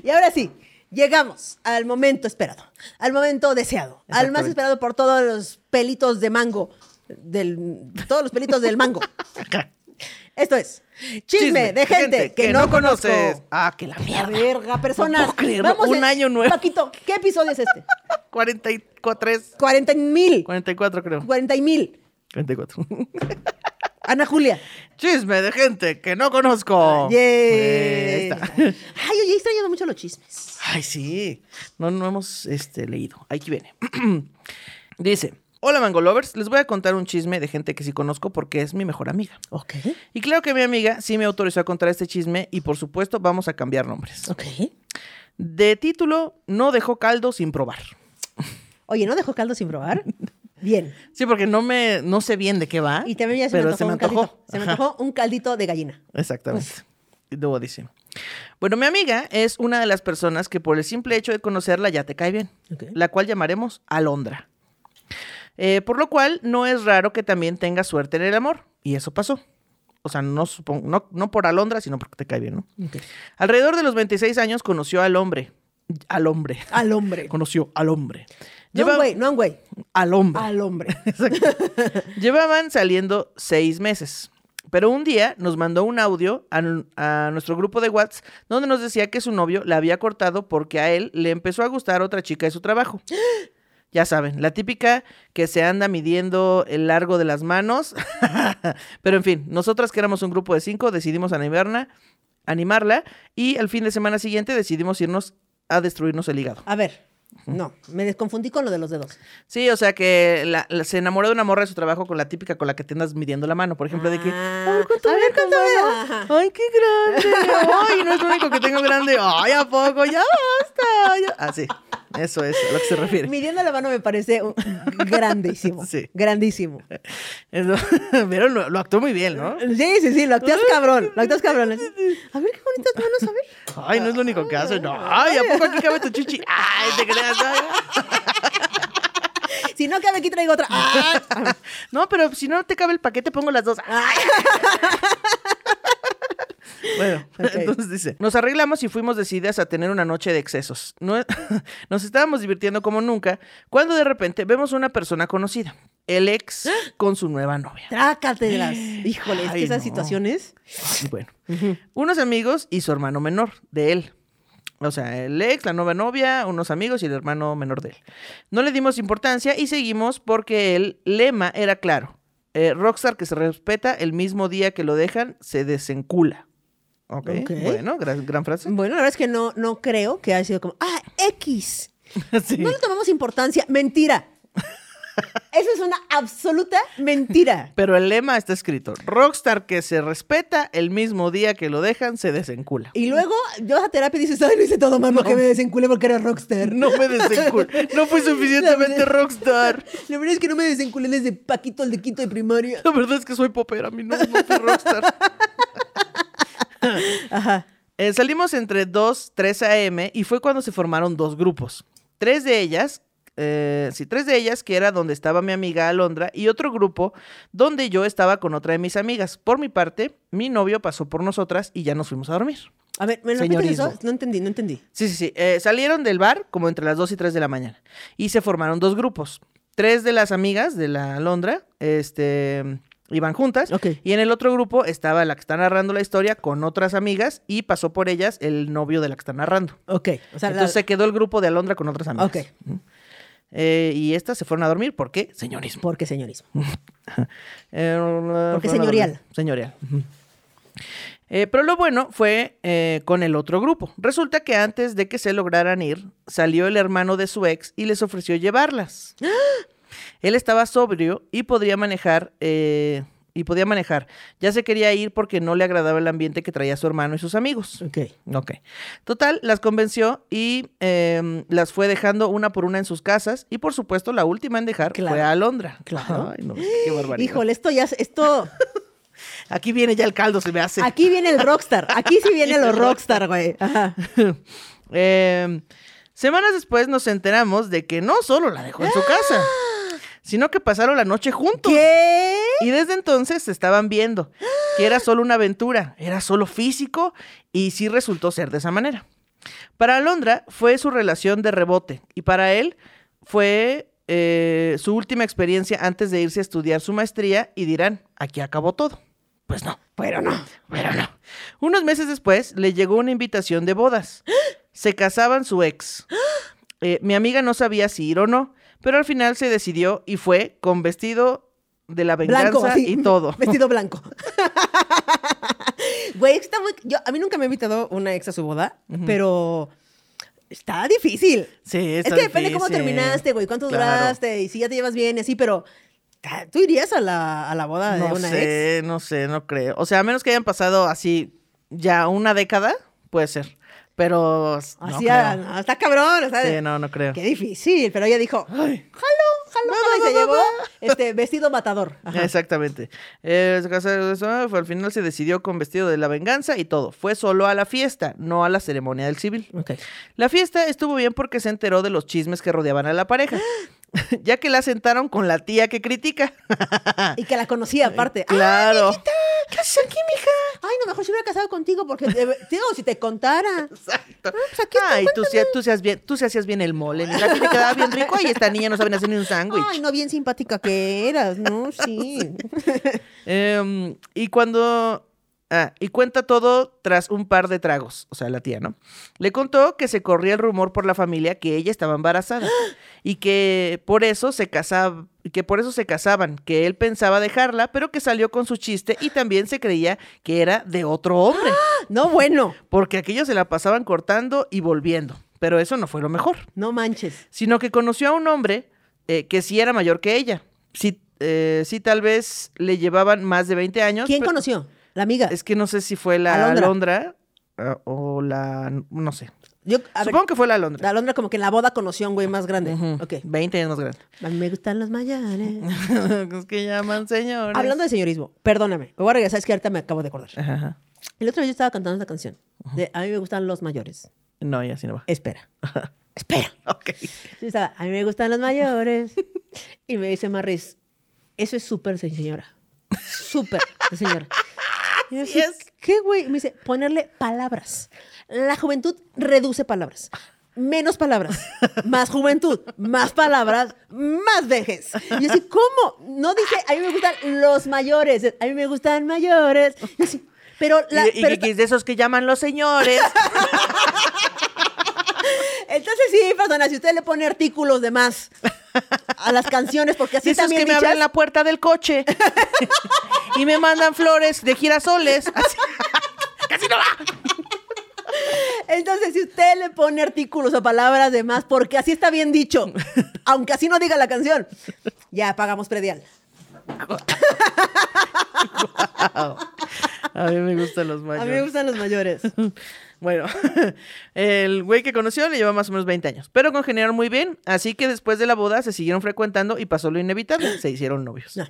Y ahora sí, llegamos al momento esperado, al momento deseado, al más esperado por todos los pelitos de mango, del, todos los pelitos del mango. Esto es chisme, de gente, que, no, conozco. Ah, que la La mierda. verga, personas. No puedo creerlo, un en- año nuevo. Paquito, ¿qué episodio es este? 44, 40 mil. 44 creo. 40 mil. 44. Ana Julia. Chisme de gente que no conozco. Eh, ahí está. Ay, oye, he extrañado mucho los chismes. Ay, sí. No, no hemos este, leído. Aquí viene. Dice: Hola, Mango Lovers. Les voy a contar un chisme de gente que sí conozco porque es mi mejor amiga. Ok. Y claro que mi amiga sí me autorizó a contar este chisme y por supuesto vamos a cambiar nombres. Ok. De título, no dejó caldo sin probar. Oye, ¿no dejó caldo sin probar? Bien. Sí, porque no me no sé bien de qué va. Y también ya se me pero antojó se me un antojó. caldito. Se me antojó un caldito de gallina. Exactamente. Dice. Bueno, mi amiga es una de las personas que por el simple hecho de conocerla ya te cae bien, la cual llamaremos Alondra. Eh, por lo cual no es raro que también tenga suerte en el amor, y eso pasó. O sea, no, supon- no, no por Alondra, sino porque te cae bien, ¿no? Alrededor de los 26 años conoció al hombre. Al hombre. Al hombre. Conoció al hombre. No Lleva- güey, no güey. al hombre. Al hombre. Llevaban saliendo seis meses. Pero un día nos mandó un audio a, nuestro grupo de WhatsApp donde nos decía que su novio la había cortado porque a él le empezó a gustar otra chica de su trabajo. Ya saben, la típica que se anda midiendo el largo de las manos. Pero en fin, nosotras que éramos un grupo de cinco decidimos animarla, animarla y al fin de semana siguiente decidimos irnos a destruirnos el hígado. A ver, no, me desconfundí con lo de los dedos. Sí, o sea que la- la- se enamoró de una morra de su trabajo con la típica con la que te andas midiendo la mano, por ejemplo, de que, Ah, a ver, ¿cuánto a mide ver, tu ¿cuánto mano? mide? Ajá. Ay, qué grande. Ay, no es lo único que tengo grande. Ay, ¿a poco? Ya basta. ya- Ah, sí, eso es a lo que se refiere. Midiendo la mano me parece un- grandísimo. Sí. Grandísimo. Pero lo, lo actuó muy bien, ¿no? Sí, sí, sí, lo actúas cabrón. Lo actúas cabrón. A ver qué bonitas manos, a ver. Ay, no es lo único que hace. No, ay, ¿a poco aquí cabe tu chichi? Ay, te creas. Ay. Si no cabe, aquí traigo otra. No, pero si no te cabe el paquete, pongo las dos. Bueno, entonces dice, nos arreglamos y fuimos decididas a tener una noche de excesos. No- nos estábamos divirtiendo como nunca, cuando de repente vemos una persona conocida, el ex con su nueva novia. Trácatelas. Híjole, es que esas no. situaciones. Bueno, unos amigos y su hermano menor de él. O sea, el ex, la nueva novia, unos amigos y el hermano menor de él. No le dimos importancia y seguimos porque el lema era claro. Eh, rockstar que se respeta el mismo día que lo dejan, se desencula. Ok, Ok. bueno, gran, gran frase. Bueno, la verdad es que no, no creo que haya sido como, ah, X. Sí. No le tomamos importancia. Mentira. Eso es una absoluta mentira. Pero el lema está escrito. Rockstar que se respeta el mismo día que lo dejan, se desencula. Y luego yo a terapia y dices, ay, lo hice todo mal porque me desenculé porque era rockstar. No me desencula. No fui suficientemente rockstar. La verdad es que no me desenculé desde Paquito al de quinto de primaria. La verdad es que soy popera, a mí no, no fui rockstar. Ajá. Eh, salimos entre 2, 3 a.m. y fue cuando se formaron dos grupos. Tres de ellas, eh, sí, tres de ellas que era donde estaba mi amiga Alondra y otro grupo donde yo estaba con otra de mis amigas. Por mi parte, mi novio pasó por nosotras y ya nos fuimos a dormir. A ver, ¿me repites eso? No entendí, no entendí. Sí, sí, sí. Eh, salieron del bar como entre las 2 y 3 de la mañana y se formaron dos grupos. Tres de las amigas de la Alondra, este, iban juntas. Y en el otro grupo estaba la que está narrando la historia con otras amigas y pasó por ellas el novio de la que está narrando. Ok. O sea, la- Entonces se quedó el grupo de Alondra con otras amigas. Ok. Eh, y estas se fueron a dormir. ¿Por qué? Señorismo. Porque señorismo. Eh, Porque señorial. Señorial. Eh, pero lo bueno fue eh, con el otro grupo. Resulta que antes de que se lograran ir, salió el hermano de su ex y les ofreció llevarlas. Él estaba sobrio y podría manejar. eh, y podía manejar. Ya se quería ir porque no le agradaba el ambiente que traía su hermano y sus amigos. Ok. Ok. Total, las convenció y em, las fue dejando una por una en sus casas. Y por supuesto, la última en dejar Claro. fue a Alondra. Claro. Ay, no, qué barbaridad. Híjole, esto ya, es- esto, Aquí viene ya el caldo, se me hace. aquí viene el rockstar. Aquí sí viene lo rockstar, güey. Ajá. Em, semanas después nos enteramos de que no solo la dejó en su casa, sino que pasaron la noche juntos. ¿Qué? Y desde entonces se estaban viendo, que era solo una aventura, era solo físico y sí resultó ser de esa manera. Para Alondra fue su relación de rebote y para él fue eh, su última experiencia antes de irse a estudiar su maestría y dirán, aquí acabó todo. Pues no, Pero no. pero no. Unos meses después le llegó una invitación de bodas. Se casaban su ex. Eh, mi amiga no sabía si ir o no, pero al final se decidió y fue con vestido de la venganza Blanco, así. y todo. Vestido blanco. Güey, está muy... Yo, a mí nunca me ha invitado una ex a su boda, pero está difícil. Sí, es está que depende cómo difícil. terminaste, güey, cuánto Claro. duraste y si ya te llevas bien y así, pero ¿tú irías a la, a la boda de una ex? sé, no sé, no creo. O sea, a menos que hayan pasado así ya una década, puede ser. Pero Así, no, está cabrón, sea, Sí, no, no creo. qué difícil, pero ella dijo, jalo, jalo, jalo, y se llevó este vestido matador. Ajá. Exactamente. Eh, al final se decidió con vestido de la venganza y todo. Fue solo a la fiesta, no a la ceremonia del civil. La fiesta estuvo bien porque se enteró de los chismes que rodeaban a la pareja. ya que la sentaron con la tía que critica. Y que la conocía aparte. ¡Ah, Claro. ¿Qué haces aquí, mija? Ay, no, mejor se hubiera casado contigo porque, tío, si te contara. Exacto. pues aquí Ay, tú, sí- tú, seas bien, tú se hacías bien el mole. La tía le quedaba bien rico y esta niña no sabe hacer ni un sándwich. Ay, no, bien simpática que eras, ¿no? Sí. Em, y cuando... Ah, y cuenta todo tras un par de tragos, o sea, la tía, ¿no? Le contó que se corría el rumor por la familia que ella estaba embarazada y que por eso se casaba, que por eso se casaban, que él pensaba dejarla, pero que salió con su chiste y también se creía que era de otro hombre, No, bueno, porque aquellos se la pasaban cortando y volviendo, pero eso no fue lo mejor, no manches. sino que conoció a un hombre eh, que sí era mayor que ella, sí, eh, sí tal vez le llevaban más de 20 años. ¿Quién pero- conoció? La amiga. es que no sé si fue la Alondra. Alondra, ah, o la. No sé. Yo, Supongo ver, que fue la Alondra. la Alondra como que en la boda conoció a un güey más grande. Ujú, Ok. 20 años más grande. A mí me gustan los mayores. es que llaman señores. Hablando de señorismo, perdóname. Me voy a regresar, es que ahorita me acabo de acordar. Ajá. El otro día yo estaba cantando esta canción. De A mí me gustan los mayores. No, ya sí no va. Espera. Espera. Ok. Yo estaba, a mí me gustan los mayores. Y me dice Marris, eso es súper señora. Súper señora. Y Así. ¿Qué, güey? Y me dice, ponerle palabras. La juventud reduce palabras. Menos palabras, más juventud, más palabras, más vejez. Y yo así, ¿cómo? No dice, a mí me gustan los mayores, a mí me gustan mayores. Y así, pero la, y, y pero es de esos que llaman los señores. Entonces sí, perdona, si usted le pone artículos de más a las canciones, porque así esos también que me abren la puerta del coche. y me mandan flores de girasoles. Así- Casi no va. entonces si usted le pone artículos o palabras de más, porque así está bien dicho, aunque así no diga la canción, ya pagamos predial. A mí me gustan los A mayores. mí me gustan los mayores. Bueno, el güey que conoció le lleva más o menos 20 años, pero congeniaron muy bien, así que después de la boda se siguieron frecuentando y pasó lo inevitable, se hicieron novios. No.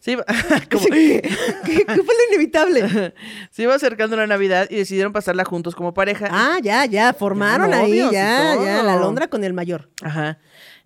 Se iba, como- ¿Qué, qué fue lo inevitable? se iba acercando la Navidad y decidieron pasarla juntos como pareja. Ah, ya, ya, formaron ahí, ya, ya, la Londra con el mayor. Ajá.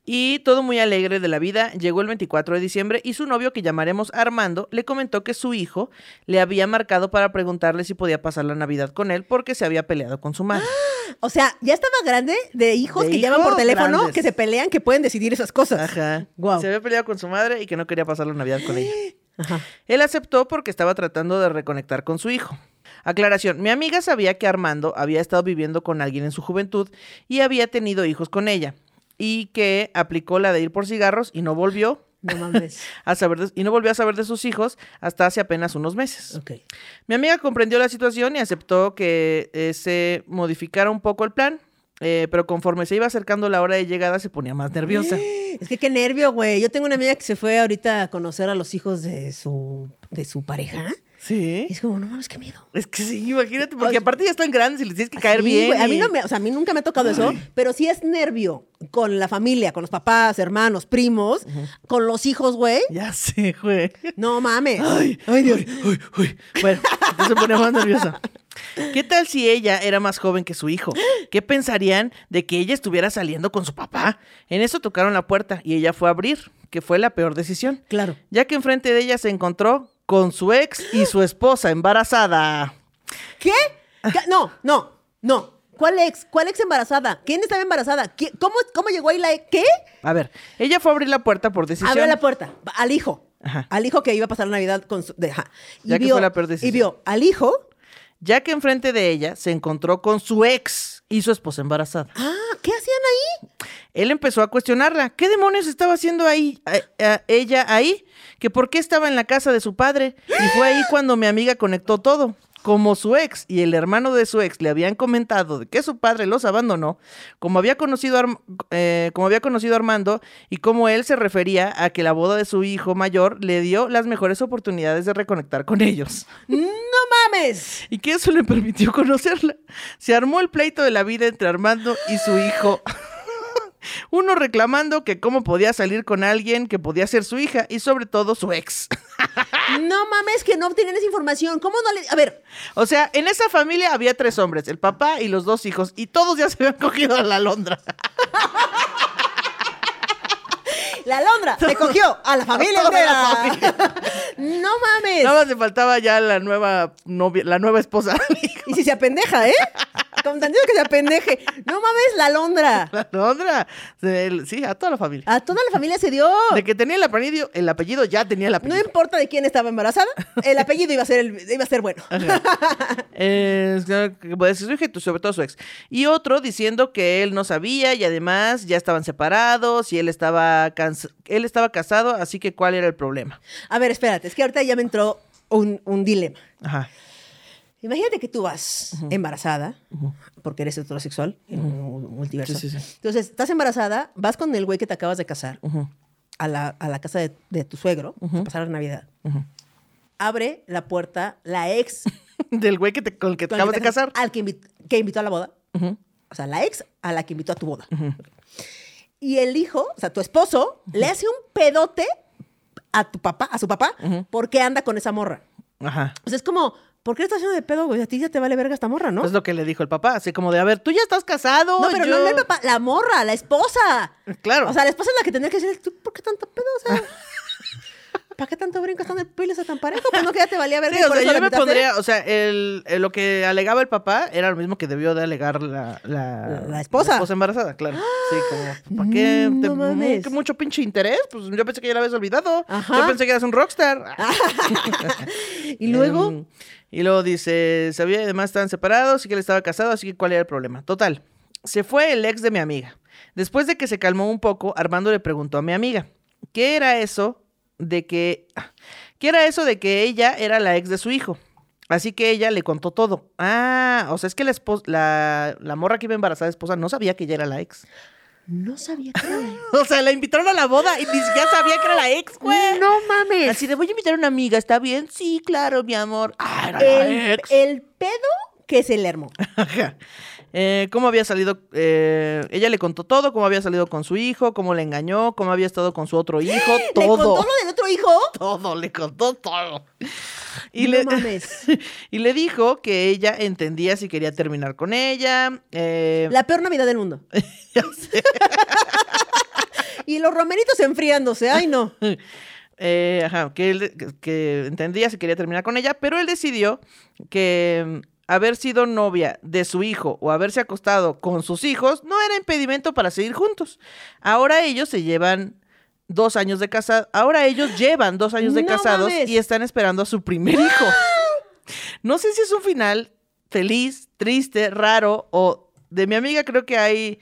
Y todo muy alegre de la vida, llegó el 24 de diciembre y su novio, que llamaremos Armando, le comentó que su hijo le había marcado para preguntarle si podía pasar la Navidad con él porque se había peleado con su madre. O sea, ya estaba grande de hijos De que llaman por teléfono, grandes. que se pelean, que pueden decidir esas cosas. Ajá. Guau. Se había peleado con su madre y que no quería pasar la Navidad con ella. Ajá. Él aceptó porque estaba tratando de reconectar con su hijo. Aclaración, mi amiga sabía que Armando había estado viviendo con alguien en su juventud y había tenido hijos con ella y que aplicó la de ir por cigarros y no volvió No mames. a saber de- y no volvió a saber de sus hijos hasta hace apenas unos meses. Mi amiga comprendió la situación y aceptó que eh, se modificara un poco el plan, eh, pero conforme se iba acercando la hora de llegada se ponía más nerviosa. Es que qué nervio, güey. Yo tengo una amiga que se fue ahorita a conocer a los hijos de su, de su pareja. Sí. Y es como, no mames, qué miedo. Es que sí, imagínate, porque Ay. aparte ya están grandes y les tienes que caer Sí, bien. A mí no me, o sea, a mí nunca me ha tocado eso, pero sí es nervio con la familia, con los papás, hermanos, primos, con los hijos, güey. Ya sé, güey. No mames. Ay, Dios. Uy, uy. Bueno, se pone más nerviosa. ¿Qué tal si ella era más joven que su hijo? ¿Qué pensarían de que ella estuviera saliendo con su papá? En eso tocaron la puerta y ella fue a abrir, que fue la peor decisión. Claro. Ya que enfrente de ella se encontró con su ex y su esposa embarazada. ¿Qué? No, no, no. ¿Cuál ex? ¿Cuál ex embarazada? ¿Quién estaba embarazada? ¿Qui- ¿Cómo, ¿Cómo llegó ahí la ex? ¿Qué? A ver, ella fue a abrir la puerta por decisión. Abrió la puerta. Al hijo. Ajá. Al hijo que iba a pasar la Navidad con su. de- ajá. Y Ya que vio, fue la peor decisión. Y vio al hijo. Ya que enfrente de ella se encontró con su ex y su esposa embarazada. Ah, ¿qué hacían ahí? Él empezó a cuestionarla. ¿Qué demonios estaba haciendo ahí, a- a- ella ahí? ¿Que por qué estaba en la casa de su padre? Y fue ahí cuando mi amiga conectó todo. Como su ex y el hermano de su ex le habían comentado de que su padre los abandonó, como había conocido a, eh, como había conocido a Armando y como él se refería a que la boda de su hijo mayor le dio las mejores oportunidades de reconectar con ellos ¡No mames! y que eso le permitió conocerla. Se armó el pleito de la vida entre Armando y su hijo. Uno reclamando que cómo podía salir con alguien que podía ser su hija y sobre todo su ex. No mames, que no obtenían esa información. ¿Cómo no le.? A ver, O sea, en esa familia había tres hombres, el papá y los dos hijos, y todos ya se habían cogido a la Londra. La Alondra se cogió a la familia toda la entera. No mames. Nada más le faltaba ya la nueva novia, la nueva esposa. Y si se apendeja, ¿eh? Con tantito que se apendeje. No mames, la Alondra. La Londra. Sí, a toda la familia. A toda la familia se dio. De que tenía el apellido, el apellido ya tenía el No apellido. importa de quién estaba embarazada, el apellido iba a ser, el- iba a ser bueno. Eh, pues, sobre todo su ex. Y otro diciendo que él no sabía y además ya estaban separados y él estaba, cansa- él estaba casado, así que ¿cuál era el problema? A ver, espérate, es que ahorita ya me entró un, un dilema. Ajá. Imagínate que tú vas embarazada, porque eres heterosexual, en un multiverso. Sí, sí, sí. Entonces, estás embarazada, vas con el güey que te acabas de casar a, la, a la casa de, de tu suegro a pasar la Navidad. Abre la puerta la ex Del güey que te, con el que te acabas de casar. Al que, invi- que invitó a la boda. O sea, la ex a la que invitó a tu boda. Y el hijo, o sea, tu esposo, le hace un pedote a tu papá, a su papá, porque anda con esa morra. Ajá. O sea, es como, ¿por qué le estás haciendo de pedo, güey? A ti ya te vale verga esta morra, ¿no? Es lo que le dijo el papá, así como de, a ver, tú ya estás casado. no, pero yo- no, no el papá, la morra, la esposa. Claro. O sea, la esposa es la que tendría que decir, ¿tú por qué tanto pedo? O sea, ¿para qué tanto brincas tan de piles a tan parejo? Pues no que ya te valía. Sí, y o sea, yo me pondría, o sea, el, el- lo que alegaba el papá era lo mismo que debió de alegar la, la, La esposa. embarazada, claro. Sí, como, ¿para qué? Mm, te- no mames. ¿qué mucho pinche interés? Pues yo pensé que ya la habías olvidado. Ajá. Yo pensé que eras un rockstar. Y luego, Em, y luego dice, sabía y además estaban separados y que él estaba casado, así que ¿cuál era el problema? Total, se fue el ex de mi amiga. Después de que se calmó un poco, Armando le preguntó a mi amiga, ¿qué era eso de que... ¿Qué era eso de que ella era la ex de su hijo? Así que ella le contó todo. Ah, o sea, es que la, espos- la, la morra que iba embarazada esposa no sabía que ella era la ex. no sabía que era la- O sea, la invitaron a la boda y ni siquiera sabía que era la ex, güey. No mames. Así de, voy a invitar a una amiga, ¿está bien? Sí, claro, mi amor. Ah, era la el, ex. el pedo que se le armó. Eh, cómo había salido, eh, ella le contó todo, cómo había salido con su hijo, cómo le engañó, cómo había estado con su otro hijo, ¿Le contó todo. lo del otro hijo? Todo, le contó todo. Y, No le, mames. y le dijo que ella entendía si quería terminar con ella. eh, La peor Navidad del mundo. y los romeritos enfriándose. Ay, no. Ajá, que él que, que entendía si quería terminar con ella, pero él decidió que haber sido novia de su hijo o haberse acostado con sus hijos no era impedimento para seguir juntos. Ahora ellos se llevan dos años de casados, ahora ellos llevan dos años de No casados mames. y están esperando a su primer hijo. No sé si es un final feliz, triste, raro o de mi amiga creo que hay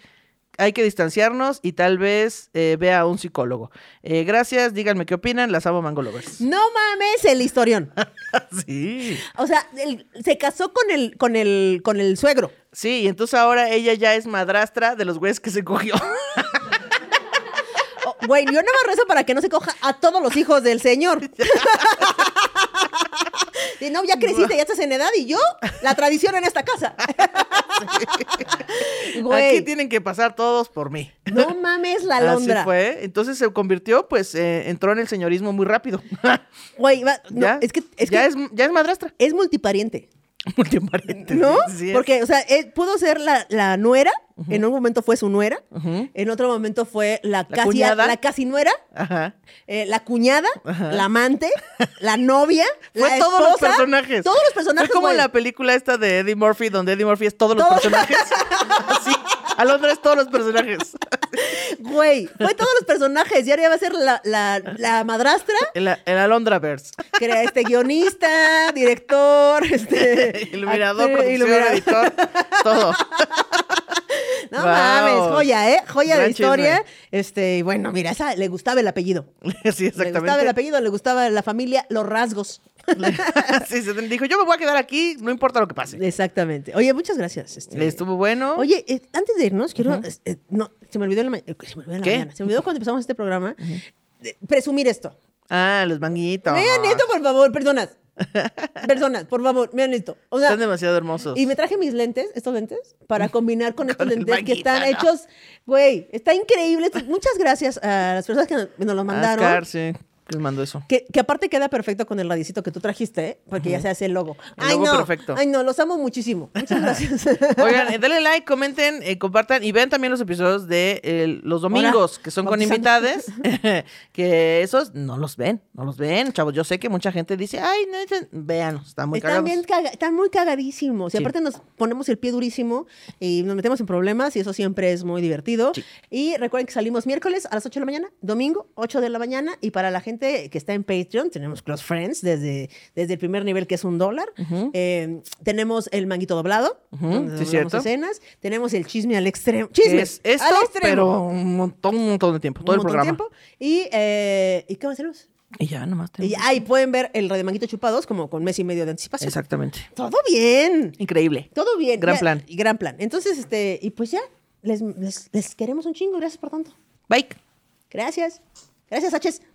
hay que distanciarnos y tal vez eh, vea a un psicólogo. Eh, gracias, díganme qué opinan, las amo Mango Lovers. No mames el historión. Sí. O sea, él se casó con el, con el, con el suegro. Sí, y entonces ahora ella ya es madrastra de los güeyes que se cogió. Oh, Güey, yo nada más rezo para que no se coja a todos los hijos del señor. No, ya creciste, ya estás en edad y yo, la tradición en esta casa. Güey, Aquí tienen que pasar todos por mí. no mames la Así Londra. fue. Entonces se convirtió, pues, eh, entró en el señorismo muy rápido. Güey, va- no, ya es que, es, ya, que es, ya es madrastra. es multipariente. Multipariente. ¿No? sí. Porque, o sea, eh, pudo ser la, la nuera, en un momento fue su nuera, en otro momento fue la, casi, cuñada. la casi nuera, Ajá. eh, la cuñada, la amante, la novia, Fue la todos los personajes. Todos los personajes, Fue como güey. la película esta de Eddie Murphy, donde Eddie Murphy es todos los personajes. Así. Alondra es todos los personajes. Güey, fue todos los personajes. Y ahora ya va a ser la, la, la madrastra, El, el Alondraverse. que era este guionista, director, este. Iluminador, iluminador. editor, todo. No Wow. mames, joya, ¿eh? Joya de historia. chisme. Este, y bueno, mira, esa le gustaba el apellido. Sí, Le gustaba el exactamente. apellido, le gustaba la familia, los rasgos. sí, se dijo, yo me voy a quedar aquí, no importa lo que pase. Exactamente. Oye, muchas gracias. este. Estuvo bueno. Oye, eh, antes de irnos, quiero. es- eh, no, se me olvidó en la, ma- eh, se me olvidó en la ¿Qué? mañana. Se me olvidó cuando empezamos este programa. eh, presumir esto. Ah, los manguitos. Vean esto, por favor, personas. Personas, por favor, vean esto. O sea, Están demasiado hermosos. y me traje mis lentes, estos lentes, para combinar con, estos lentes que están ¿no? hechos. Güey, está increíble. Muchas gracias a las personas que nos, nos lo mandaron. Ascar, sí. Les mando eso. Que, que aparte queda perfecto con el radicito que tú trajiste, ¿eh? porque ya se hace el logo. El Ay, logo no. perfecto. Ay, no, los amo muchísimo. Muchas gracias. Oigan, eh, denle like, comenten, eh, compartan y vean también los episodios de eh, los domingos, Ahora, que son con invitades, que esos no los ven, no los ven, chavos. Yo sé que mucha gente dice, ay, no, ese-". vean, están muy están, cagados. bien caga- están muy cagadísimos. Y Sí. aparte nos ponemos el pie durísimo y nos metemos en problemas y eso siempre es muy divertido. Sí. Y recuerden que salimos miércoles a las 8 de la mañana, domingo 8 de la mañana. Y para la gente que está en Patreon, tenemos Close Friends desde, desde el primer nivel que es un dólar. Eh, tenemos el manguito doblado, sí, cierto. escenas. Tenemos el chisme al extremo. Que Chisme es esto, al extremo. pero un montón, un montón de tiempo, todo Un el programa. tiempo. Y, eh, ¿y qué más tenemos? Y ya, nomás Y tenemos. ahí pueden ver el Radio Manguito Chupados como con mes y medio de anticipación. Exactamente. Todo bien. Increíble. Todo bien. Gran Ya- plan. y Gran plan. Entonces, este, y pues ya, les, les, les queremos un chingo. Gracias por tanto. Bye. Gracias. Gracias, H.